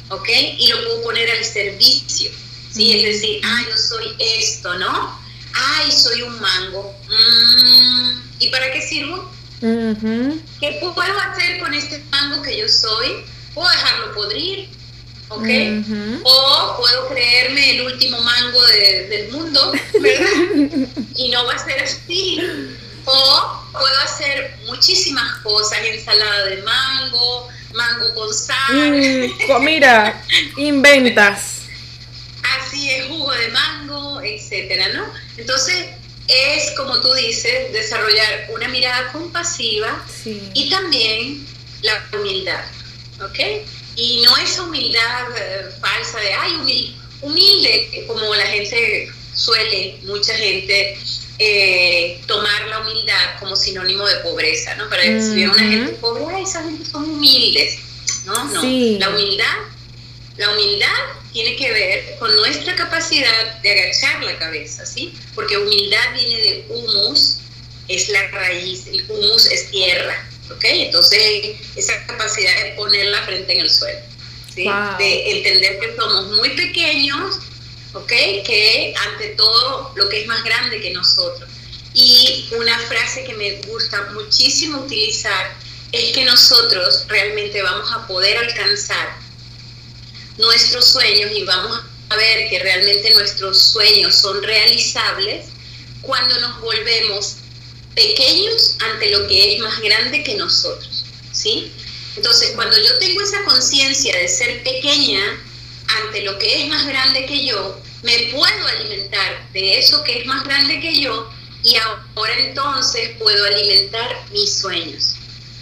¿ok? Y lo puedo poner al servicio, ¿sí? Es decir, ah, yo soy esto, ¿no? Ay, soy un mango. Mm, ¿Y para qué sirvo? ¿Qué puedo hacer con este mango que yo soy? Puedo dejarlo podrir, ¿ok? O puedo creerme el último mango del mundo, *laughs* ¿verdad? y no va a ser así. O puedo hacer muchísimas cosas, ensalada de mango, mango con sal. Mm, *laughs* mira, inventas. Así es, jugo de mango, etcétera, ¿no? Entonces, es como tú dices, desarrollar una mirada compasiva y también la humildad, ¿ok? Y no esa humildad eh, falsa de, ay, humilde, como la gente suele, mucha gente, eh, tomar la humildad como sinónimo de pobreza, ¿no? Para decir a una gente pobre, ay, esa gente son humildes. No, no. La humildad, la humildad tiene que ver con nuestra capacidad de agachar la cabeza, ¿sí? Porque humildad viene de humus, es la raíz, el humus es tierra, ¿ok? Entonces, esa capacidad de poner la frente en el suelo, ¿sí? De entender que somos muy pequeños, ¿ok? Que ante todo lo que es más grande que nosotros. Y una frase que me gusta muchísimo utilizar es que nosotros realmente vamos a poder alcanzar nuestros sueños y vamos a ver que realmente nuestros sueños son realizables cuando nos volvemos pequeños ante lo que es más grande que nosotros, ¿sí? Entonces, cuando yo tengo esa conciencia de ser pequeña ante lo que es más grande que yo, me puedo alimentar de eso que es más grande que yo y ahora entonces puedo alimentar mis sueños,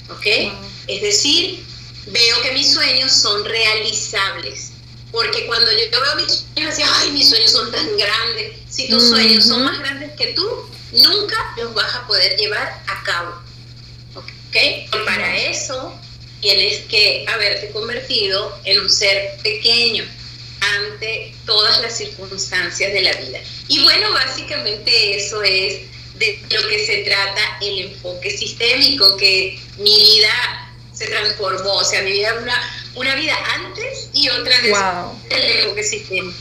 ¿ok? Es decir, veo que mis sueños son realizables. Porque cuando yo veo mis sueños, decía, ay, mis sueños son tan grandes. Si tus sueños son más grandes que tú, nunca los vas a poder llevar a cabo. ¿Ok? para eso tienes que haberte convertido en un ser pequeño ante todas las circunstancias de la vida. Y bueno, básicamente eso es de lo que se trata el enfoque sistémico, que mi vida se transformó, o sea, mi vida era una, una vida antes y otra después del enfoque sistémico.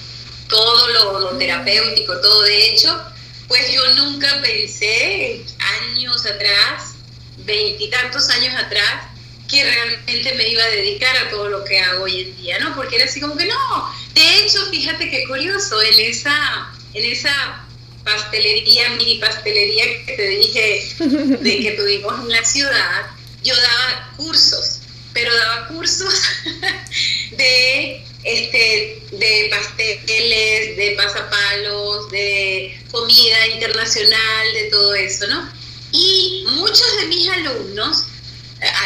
Todo lo, lo terapéutico, todo de hecho, pues yo nunca pensé años atrás, veintitantos años atrás, que realmente me iba a dedicar a todo lo que hago hoy en día, ¿no? Porque era así como que no. De hecho, fíjate qué curioso, en esa, en esa pastelería, mini pastelería que te dije de que tuvimos en la ciudad, yo daba cursos, pero daba cursos *laughs* de este de pasteles, de pasapalos, de comida internacional, de todo eso, ¿no? Y muchos de mis alumnos,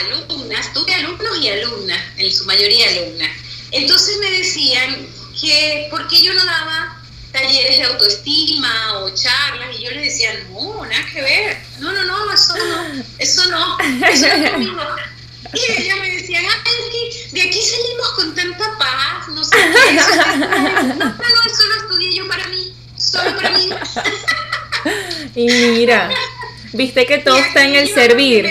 alumnas, tuve alumnos y alumnas, en su mayoría alumnas, entonces me decían que por qué yo no daba talleres de autoestima o charlas y yo les decía, no, nada que ver, no, no, no, eso no, eso no, eso no. Y ella me decía, es que de aquí salimos con tanta paz, no sé qué, *laughs* eso no, no, no, eso lo estudié yo para mí, solo para mí. Y mira, viste que todo está en el servir.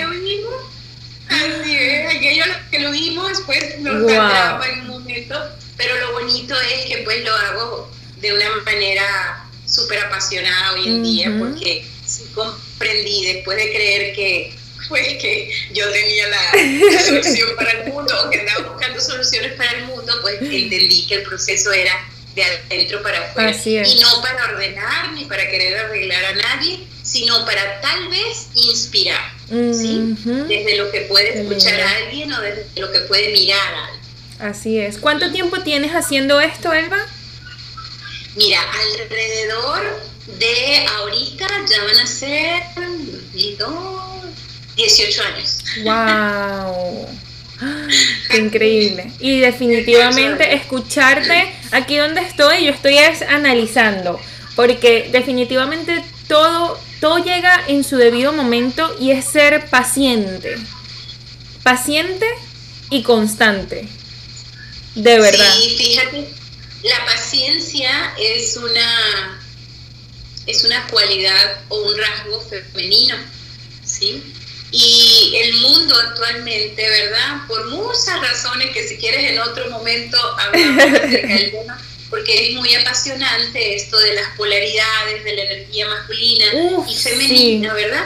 Así es, aquello que lo vimos, pues nos wow. en un momento, pero lo bonito es que pues lo hago de una manera súper apasionada hoy en día, porque comprendí después de creer que pues que yo tenía la, solución *laughs* para el mundo o que andaba buscando soluciones para el mundo, pues entendí que el proceso era de adentro para afuera. Y no para ordenar ni para querer arreglar a nadie, sino para tal vez inspirar, ¿sí? Desde lo que puede escuchar a alguien o desde lo que puede mirar a alguien. Así es. ¿Cuánto tiempo tienes haciendo esto, Elba? Mira, alrededor de ahorita ya van a ser 18 años. ¡Wow! *laughs* Qué increíble. Y definitivamente escucharte aquí donde estoy, yo estoy analizando, porque definitivamente todo, todo llega en su debido momento y es ser paciente. Paciente y constante. De verdad. Sí, fíjate, la paciencia es una, es una cualidad o un rasgo femenino, ¿sí? Y el mundo actualmente, ¿verdad? Por muchas razones que si quieres en otro momento hablamos tema, porque es muy apasionante esto de las polaridades, de la energía masculina y femenina, ¿verdad?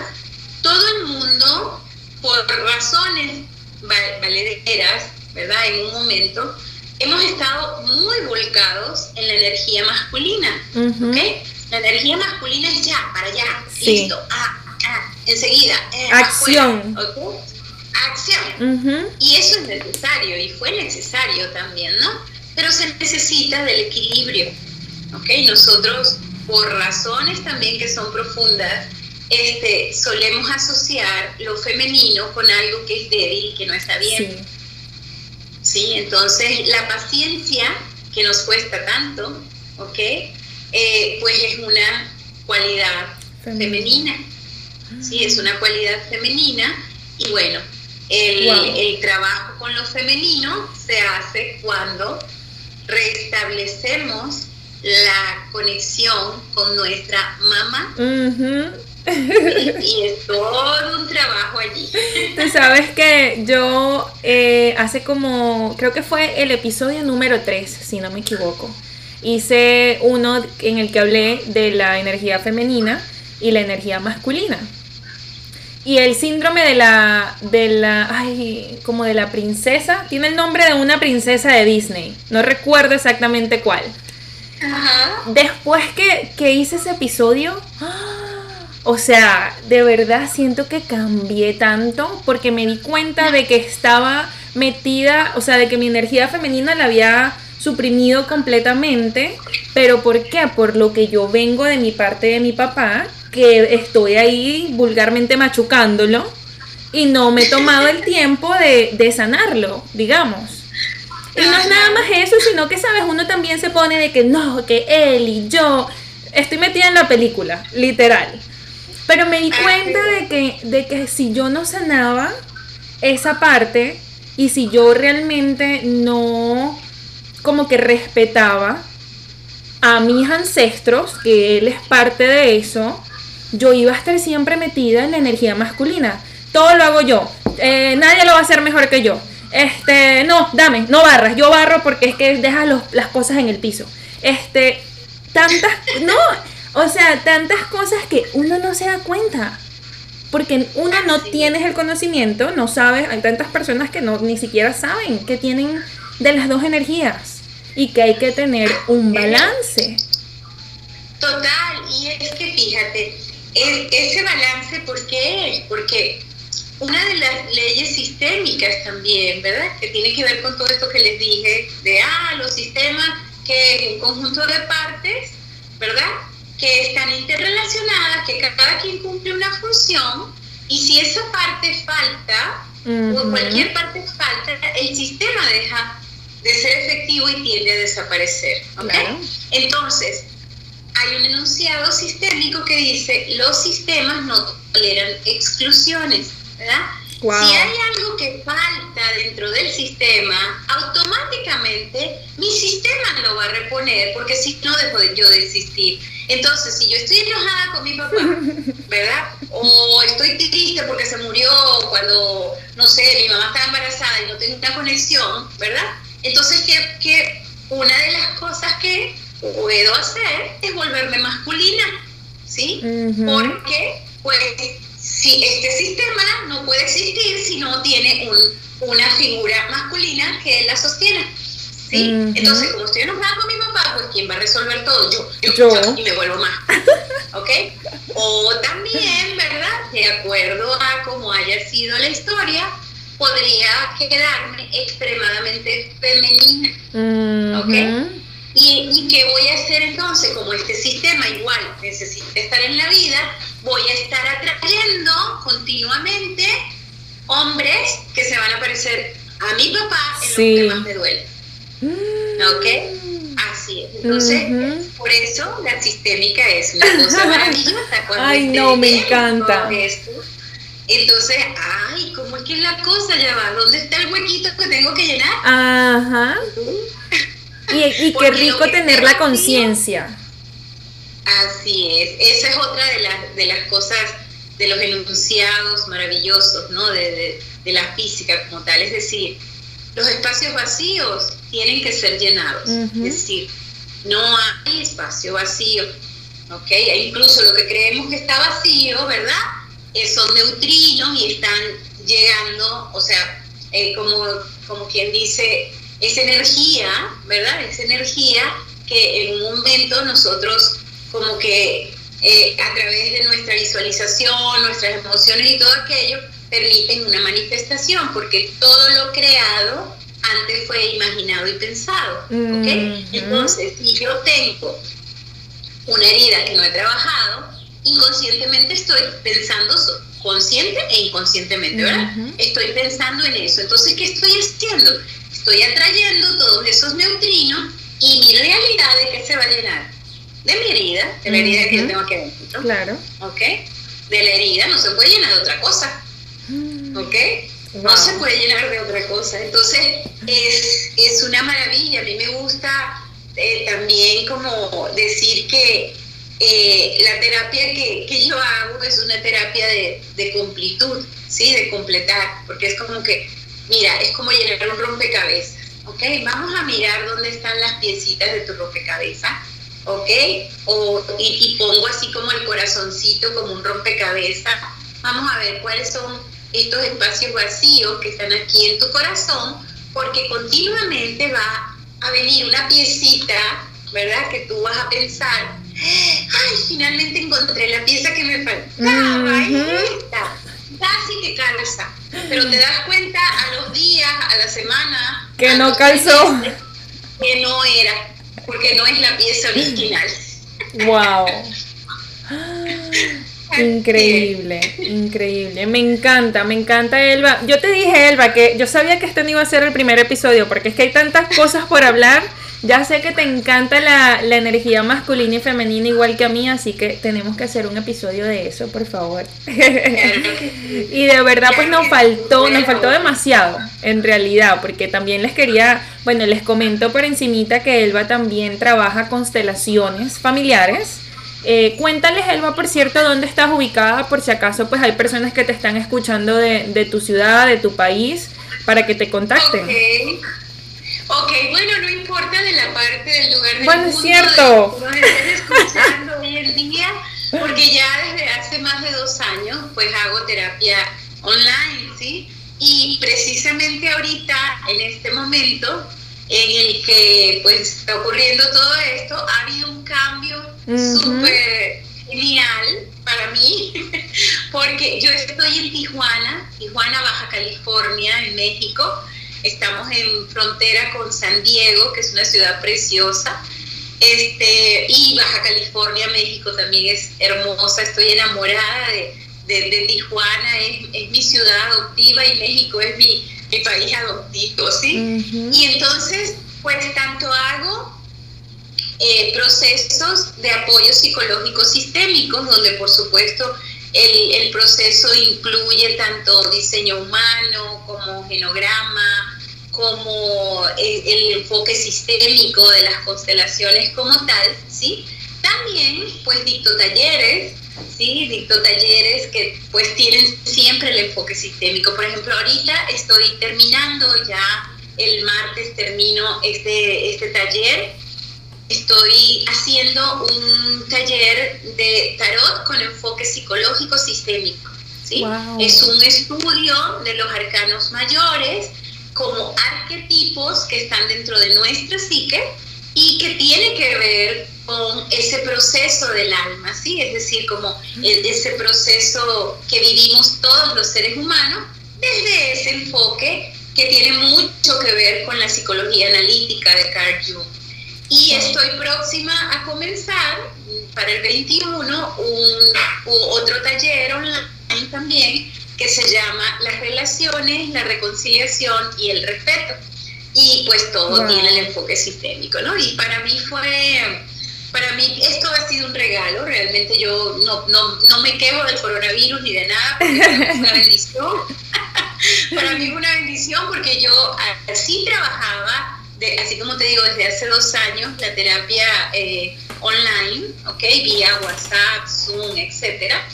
Todo el mundo, por razones valederas, ¿verdad? En un momento, hemos estado muy volcados en la energía masculina, ¿ok? La energía masculina es ya, para allá, listo, ah, ah, enseguida. Eh, Acción. Acción. Y eso es necesario, y fue necesario también, ¿no? Pero se necesita del equilibrio, ¿ok? Nosotros, por razones también que son profundas, este, solemos asociar lo femenino con algo que es débil y que no está bien. Sí. Entonces, la paciencia que nos cuesta tanto, ¿ok? Eh, pues es una cualidad femenina. Sí, es una cualidad femenina y bueno, el, el trabajo con lo femenino se hace cuando restablecemos la conexión con nuestra mamá. Y, es todo un trabajo allí. Tú sabes que yo eh, hace como, creo que fue el episodio número 3, si no me equivoco, hice uno en el que hablé de la energía femenina y la energía masculina. Y el síndrome de la, de la, ay, como de la princesa, tiene el nombre de una princesa de Disney. No recuerdo exactamente cuál. Después que, que hice ese episodio. O sea, de verdad siento que cambié tanto porque me di cuenta de que estaba metida, o sea, de que mi energía femenina la había suprimido completamente. ¿Pero por qué? Por lo que yo vengo de mi parte de mi papá, que estoy ahí vulgarmente machucándolo y no me he tomado el tiempo de, de sanarlo, digamos. Y no es nada más eso, sino que, ¿sabes? Uno también se pone de que no, que él y yo. Estoy metida en la película, literal. Pero me di cuenta de que, de que si yo no sanaba esa parte y si yo realmente no como que respetaba a mis ancestros, que él es parte de eso, yo iba a estar siempre metida en la energía masculina. Todo lo hago yo. Eh, nadie lo va a hacer mejor que yo. Este, no, dame, no barras. Yo barro porque es que dejas las cosas en el piso. Este, tantas, *laughs* no, o sea, tantas cosas que uno no se da cuenta. Porque uno no tiene el conocimiento, no sabe, hay tantas personas que no ni siquiera saben que tienen de las dos energías y que hay que tener un balance. Total, y es que fíjate, ese balance, ¿por qué es? Porque una de las leyes sistémicas también, ¿verdad? Que tiene que ver con todo esto que les dije, de, ah, los sistemas que es un conjunto de partes, ¿verdad? que están interrelacionadas, que cada quien cumple una función, y si esa parte falta, o cualquier parte falta, el sistema deja de ser efectivo y tiende a desaparecer. Entonces, hay un enunciado sistémico que dice, los sistemas no toleran exclusiones, ¿verdad? Si hay algo que falta dentro del sistema, automáticamente mi sistema lo va a reponer, porque si no dejo de yo de existir. Entonces, si yo estoy enojada con mi papá, *laughs* ¿verdad? O estoy triste porque se murió cuando, no sé, mi mamá estaba embarazada y no tengo una conexión, ¿verdad? Entonces, ¿qué, qué? una de las cosas que puedo hacer es volverme masculina, ¿sí? Porque, pues, si este sistema no puede existir si no tiene un, una figura masculina que la sostiene. ¿sí? Entonces, como estoy enojada con mi papá, pues ¿quién va a resolver todo? Yo, yo, y me vuelvo más. ¿Ok? O también, ¿verdad? De acuerdo a cómo haya sido la historia, podría quedarme extremadamente femenina. ¿Ok? ¿Y, ¿Y qué voy a hacer entonces? Como este sistema igual necesita estar en la vida, voy a estar atrayendo continuamente hombres que se van a parecer a mi papá en lo que más me duele. Mm. ¿Ok? Así es. Entonces, por eso la sistémica es una cosa *laughs* maravillosa. Ay, no, me encanta. entonces, ay, ¿cómo es que es la cosa? Ya va, ¿dónde está el huequito que tengo que llenar? Ajá. Y, y qué rico tener la conciencia. Así es, esa es otra de, las de las cosas, de los enunciados maravillosos, ¿no? De, la física como tal, es decir, los espacios vacíos tienen que ser llenados, es decir, no hay espacio vacío, ¿ok? E incluso lo que creemos que está vacío, ¿verdad? Eh, son neutrinos y están llegando, o sea, eh, como, como quien dice, esa energía, ¿verdad? Esa energía que en un momento nosotros como que eh, a través de nuestra visualización, nuestras emociones y todo aquello, permiten una manifestación, porque todo lo creado antes fue imaginado y pensado. ¿ok? Entonces, si yo tengo una herida que no he trabajado, inconscientemente estoy pensando, consciente e inconscientemente, ¿verdad? Estoy pensando en eso. Entonces, ¿qué estoy haciendo? Estoy atrayendo todos esos neutrinos y mi realidad de qué se va a llenar? De mi herida, de la herida que yo tengo aquí adentro. Claro. ¿Ok? De la herida no se puede llenar de otra cosa. Mm. ¿Ok? No se puede llenar de otra cosa. Entonces, es, es una maravilla. A mí me gusta eh, también como decir que eh, la terapia que, que, yo hago es una terapia de, de, completud, ¿sí? De completar, porque es como que, mira, es como llenar un rompecabezas, ¿ok? Vamos a mirar dónde están las piecitas de tu rompecabezas, ¿ok? O, y, y pongo así como el corazoncito, como un rompecabezas. Vamos a ver cuáles son estos espacios vacíos que están aquí en tu corazón, porque continuamente va a venir una piecita, ¿verdad? Que tú vas a pensar, ay, finalmente encontré la pieza que me faltaba, casi que calza, pero te das cuenta a los días, a la semana, que no calzó, que no era, porque no es la pieza original. Wow. *gasps* Increíble, increíble. Me encanta, me encanta Elba. Yo te dije, Elba, que yo sabía que este no iba a ser el primer episodio porque es que hay tantas cosas por hablar ya sé que te encanta la, energía masculina y femenina igual que a mí, así que tenemos que hacer un episodio de eso, por favor. *laughs* y de verdad pues nos faltó, nos faltó demasiado, en realidad, porque también les quería, bueno, les comento por encimita que Elba también trabaja constelaciones familiares. Eh, cuéntales, Elba, por cierto, dónde estás ubicada, por si acaso pues hay personas que te están escuchando de, tu ciudad, de tu país, para que te contacten. Ok, bueno, no importa de la parte del lugar del bueno, mundo es cierto. escuchando hoy en día, porque ya desde hace más de dos años, pues hago terapia online, ¿sí? Y precisamente ahorita, en este momento en el que pues está ocurriendo todo esto, ha habido un cambio súper genial para mí, *laughs* porque yo estoy en Tijuana, Tijuana, Baja California, en México, Estamos en frontera con San Diego, que es una ciudad preciosa. Este, y Baja California, México también es hermosa. Estoy enamorada de, Tijuana, es, mi ciudad adoptiva y México es mi, país adoptivo, ¿sí? Y entonces, pues tanto hago eh, procesos de apoyo psicológico sistémico, donde por supuesto el, el, proceso incluye tanto diseño humano como genograma, como el, enfoque sistémico de las constelaciones como tal, ¿sí? También, pues, dicto talleres, ¿sí? Dicto talleres que, pues, tienen siempre el enfoque sistémico. Por ejemplo, ahorita estoy terminando ya, el martes termino este, este taller. Estoy haciendo un taller de tarot con enfoque psicológico sistémico. ¿sí? Es un estudio de los arcanos mayores como arquetipos que están dentro de nuestra psique y que tiene que ver con ese proceso del alma, ¿sí? Es decir, como ese proceso que vivimos todos los seres humanos desde ese enfoque que tiene mucho que ver con la psicología analítica de Carl Jung. Y estoy próxima a comenzar para el 21 un, otro taller online también que se llama Las relaciones, la reconciliación y el respeto. Y pues todo tiene el enfoque sistémico, ¿no? Y para mí fue, para mí esto ha sido un regalo, realmente yo no, no, no me quejo del coronavirus ni de nada, porque es una *laughs* bendición. *laughs* para mí fue una bendición porque yo así trabajaba, de, así como te digo, desde hace dos años, la terapia eh, online, ¿ok? Vía WhatsApp, Zoom, etcétera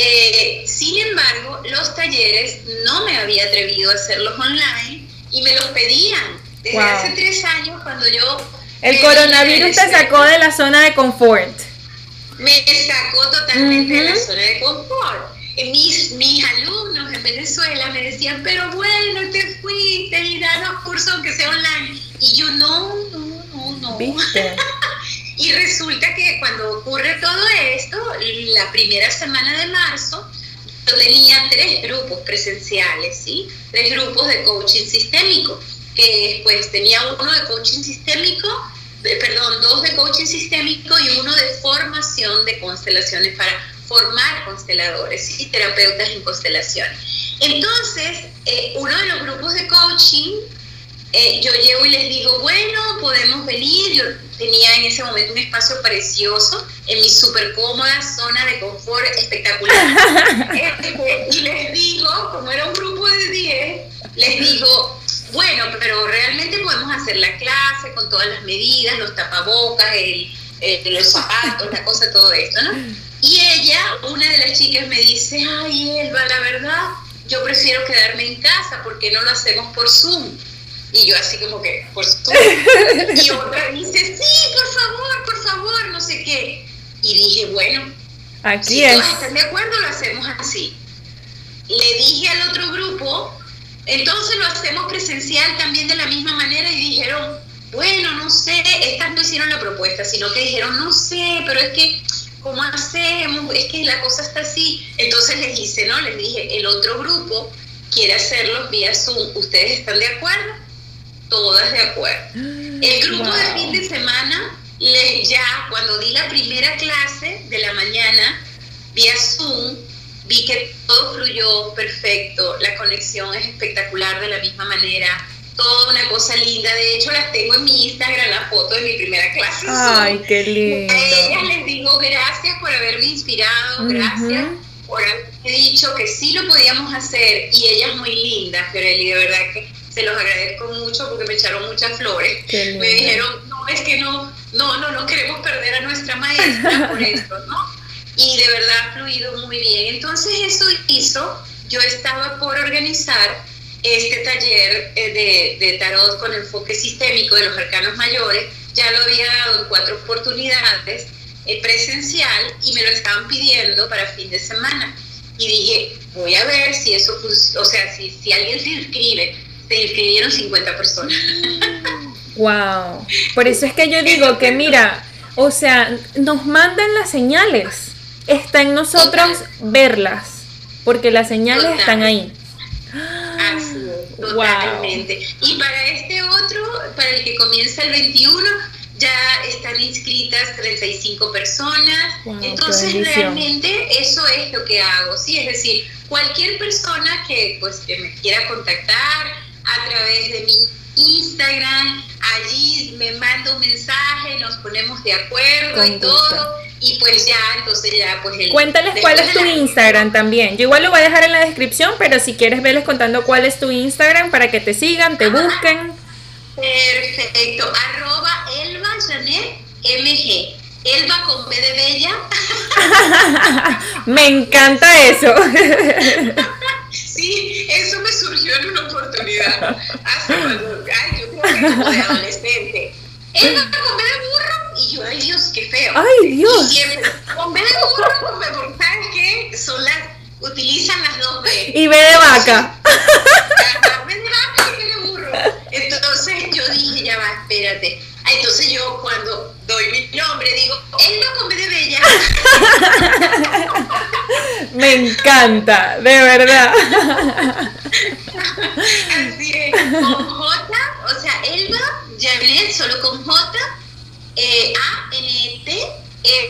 eh, sin embargo, los talleres no me había atrevido a hacerlos online y me los pedían desde hace tres años cuando yo... El coronavirus te sacó de la zona de confort. Me sacó totalmente de la zona de confort. Eh, mis, mis alumnos en Venezuela me decían, pero bueno, te fuiste y danos curso aunque sea online. Y yo, no, no, no, no. *laughs* y resulta que cuando ocurre todo esto, la primera semana de marzo, yo tenía tres grupos presenciales, ¿sí? Tres grupos de coaching sistémico, que pues tenía uno de coaching sistémico, perdón, dos de coaching sistémico y uno de formación de constelaciones para formar consteladores y terapeutas en constelaciones. Entonces, eh, uno de los grupos de coaching, eh, yo llego y les digo, bueno, podemos venir. Yo tenía en ese momento un espacio precioso en mi súper cómoda zona de confort espectacular. *laughs* Este, y les digo, como era un grupo de 10, les digo, bueno, pero realmente podemos hacer la clase con todas las medidas, los tapabocas, los zapatos, la cosa, todo esto, ¿no? Y ella, una de las chicas, me dice, ay, Elba, la verdad, yo prefiero quedarme en casa porque no lo hacemos por Zoom. Y yo así como que, por Zoom. Y otra dice, sí, por favor, por favor, no sé qué. Y dije, bueno, aquí si es. todos están de acuerdo, lo hacemos así. Le dije al otro grupo, entonces lo hacemos presencial también de la misma manera y dijeron, bueno, no sé, estas no hicieron la propuesta, sino que dijeron, no sé, pero es que ¿cómo hacemos? Es que la cosa está así. Entonces les hice, ¿no? Les dije, el otro grupo quiere hacerlo vía Zoom. ¿Ustedes están de acuerdo? Todas de acuerdo. El grupo de fin de semana, les, ya cuando di la primera clase de la mañana, vía Zoom, vi que todo fluyó perfecto, la conexión es espectacular de la misma manera toda una cosa linda. De hecho, las tengo en mi Instagram, la foto de mi primera clase. Ay, qué lindo. A ellas les digo gracias por haberme inspirado, gracias por haberme dicho que sí lo podíamos hacer. Y ellas muy lindas, Fiorelli, de verdad que se los agradezco mucho porque me echaron muchas flores. Me dijeron, no, es que no, no, no, no queremos perder a nuestra maestra por *laughs* esto, ¿no? Y de verdad ha fluido muy bien. Entonces eso hizo, yo estaba por organizar este taller eh, de, de, tarot con enfoque sistémico de los arcanos mayores, ya lo había dado en cuatro oportunidades eh, presencial y me lo estaban pidiendo para fin de semana. Y dije, voy a ver si eso, o sea, si, si alguien se inscribe, se inscribieron 50 personas. Wow. Por eso es que yo digo que mira, o sea, nos mandan las señales. Está en nosotros verlas, porque las señales están ahí. Así *gasps* totalmente. Y para este otro, para el que comienza el 21, ya están inscritas 35 personas. Entonces, realmente eso es lo que hago, ¿sí? Es decir, cualquier persona que, pues, que me quiera contactar a través de mi Instagram, allí me manda un mensaje, nos ponemos de acuerdo y todo y pues ya, entonces ya, pues el, Cuéntales cuál es tu Instagram también. Yo igual lo voy a dejar en la descripción, pero si quieres verles contando cuál es tu Instagram para que te sigan, te busquen. Perfecto. Arroba Elba Janet MG. Elba con B de Bella. *laughs* me encanta eso. *laughs* sí, eso me surgió en una oportunidad. Hace cuando, ay, yo creo que como de adolescente. Elba con B de burro y yo, ay Dios, qué feo. Ay Dios. Y siempre, con B de burro, con B, porque ¿sabes qué? Son las, utilizan las dos B. Y B de vaca. Entonces yo dije, ya va, espérate. Ah, entonces yo cuando doy mi nombre digo, él no come de bella. *laughs* Me encanta, de verdad. Así es, con J, o sea, Elba, Janet, solo con J, eh, A, N, e, T,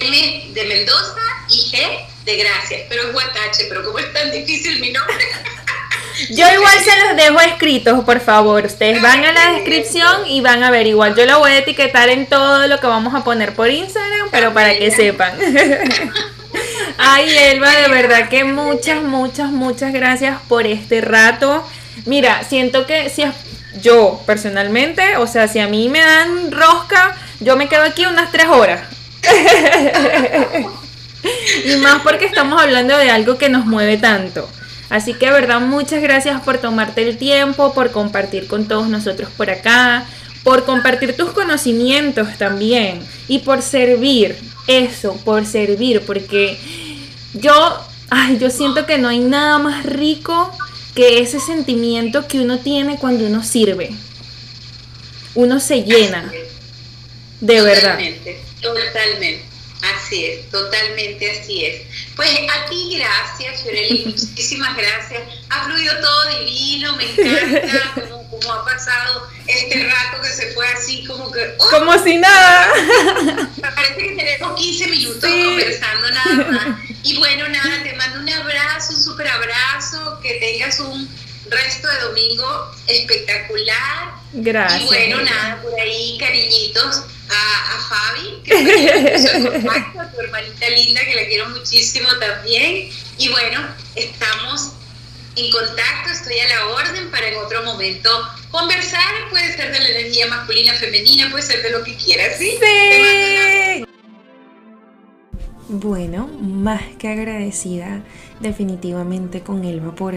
M de Mendoza y G de Gracias. Pero es Guatache, pero como es tan difícil mi nombre. *laughs* Yo igual se los dejo escritos, por favor. Ustedes van a la descripción y van a ver. Igual yo lo voy a etiquetar en todo lo que vamos a poner por Instagram, pero para que sepan. *laughs* Ay, Elba, de verdad que muchas, muchas, muchas gracias por este rato. Mira, siento que si yo personalmente, o sea, si a mí me dan rosca, yo me quedo aquí unas tres horas. *laughs* y más porque estamos hablando de algo que nos mueve tanto. Así que, verdad, muchas gracias por tomarte el tiempo, por compartir con todos nosotros por acá, por compartir tus conocimientos también y por servir, eso, por servir, porque yo, ay, yo siento que no hay nada más rico que ese sentimiento que uno tiene cuando uno sirve. uno se llena. De verdad. Totalmente, totalmente. Así es, totalmente así es. Pues a ti gracias, Fiorelli, *laughs* muchísimas gracias. Ha fluido todo divino, me encanta *laughs* como, como, ha pasado este rato que se fue así como que... ¡oh! Como si nada. Parece que tenemos 15 minutos conversando nada más. *laughs* Y bueno, nada, te mando un abrazo, un super abrazo, que tengas un resto de domingo espectacular. Gracias. Y bueno, nada, por ahí cariñitos a, a Fabi, que fue contacto, a tu hermanita linda, que la quiero muchísimo también. Y bueno, estamos en contacto, estoy a la orden para en otro momento conversar. Puede ser de la energía masculina, femenina, puede ser de lo que quieras, ¿sí? Sí. Bueno, más que agradecida definitivamente con Elba por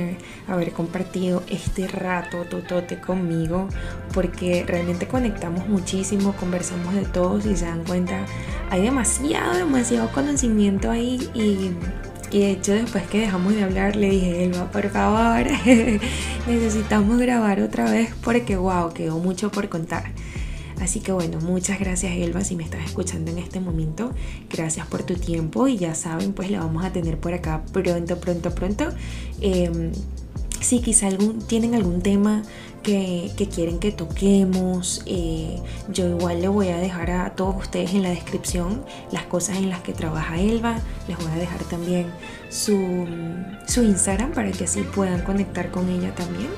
haber compartido este rato totote conmigo, porque realmente conectamos muchísimo, conversamos de todos y se dan cuenta, hay demasiado, demasiado conocimiento ahí y, y de hecho después que dejamos de hablar le dije, Elba, por favor, *laughs* necesitamos grabar otra vez porque wow, quedó mucho por contar. Así que bueno, muchas gracias Elba si me estás escuchando en este momento. Gracias por tu tiempo y ya saben, pues la vamos a tener por acá pronto, pronto, pronto. Eh, si quizá algún, tienen algún tema que, que quieren que toquemos, eh, yo igual le voy a dejar a todos ustedes en la descripción las cosas en las que trabaja Elba. Les voy a dejar también su, su Instagram para que así puedan conectar con ella también.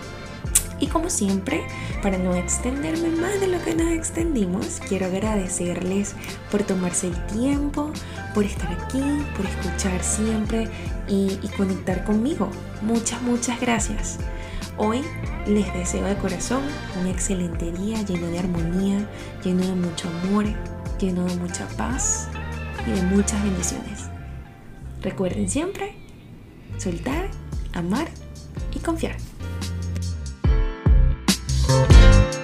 Y como siempre, para no extenderme más de lo que nos extendimos, quiero agradecerles por tomarse el tiempo, por estar aquí, por escuchar siempre y, conectar conmigo. Muchas, muchas gracias. Hoy les deseo de corazón un excelente día lleno de armonía, lleno de mucho amor, lleno de mucha paz y de muchas bendiciones. Recuerden siempre soltar, amar y confiar. Thank you.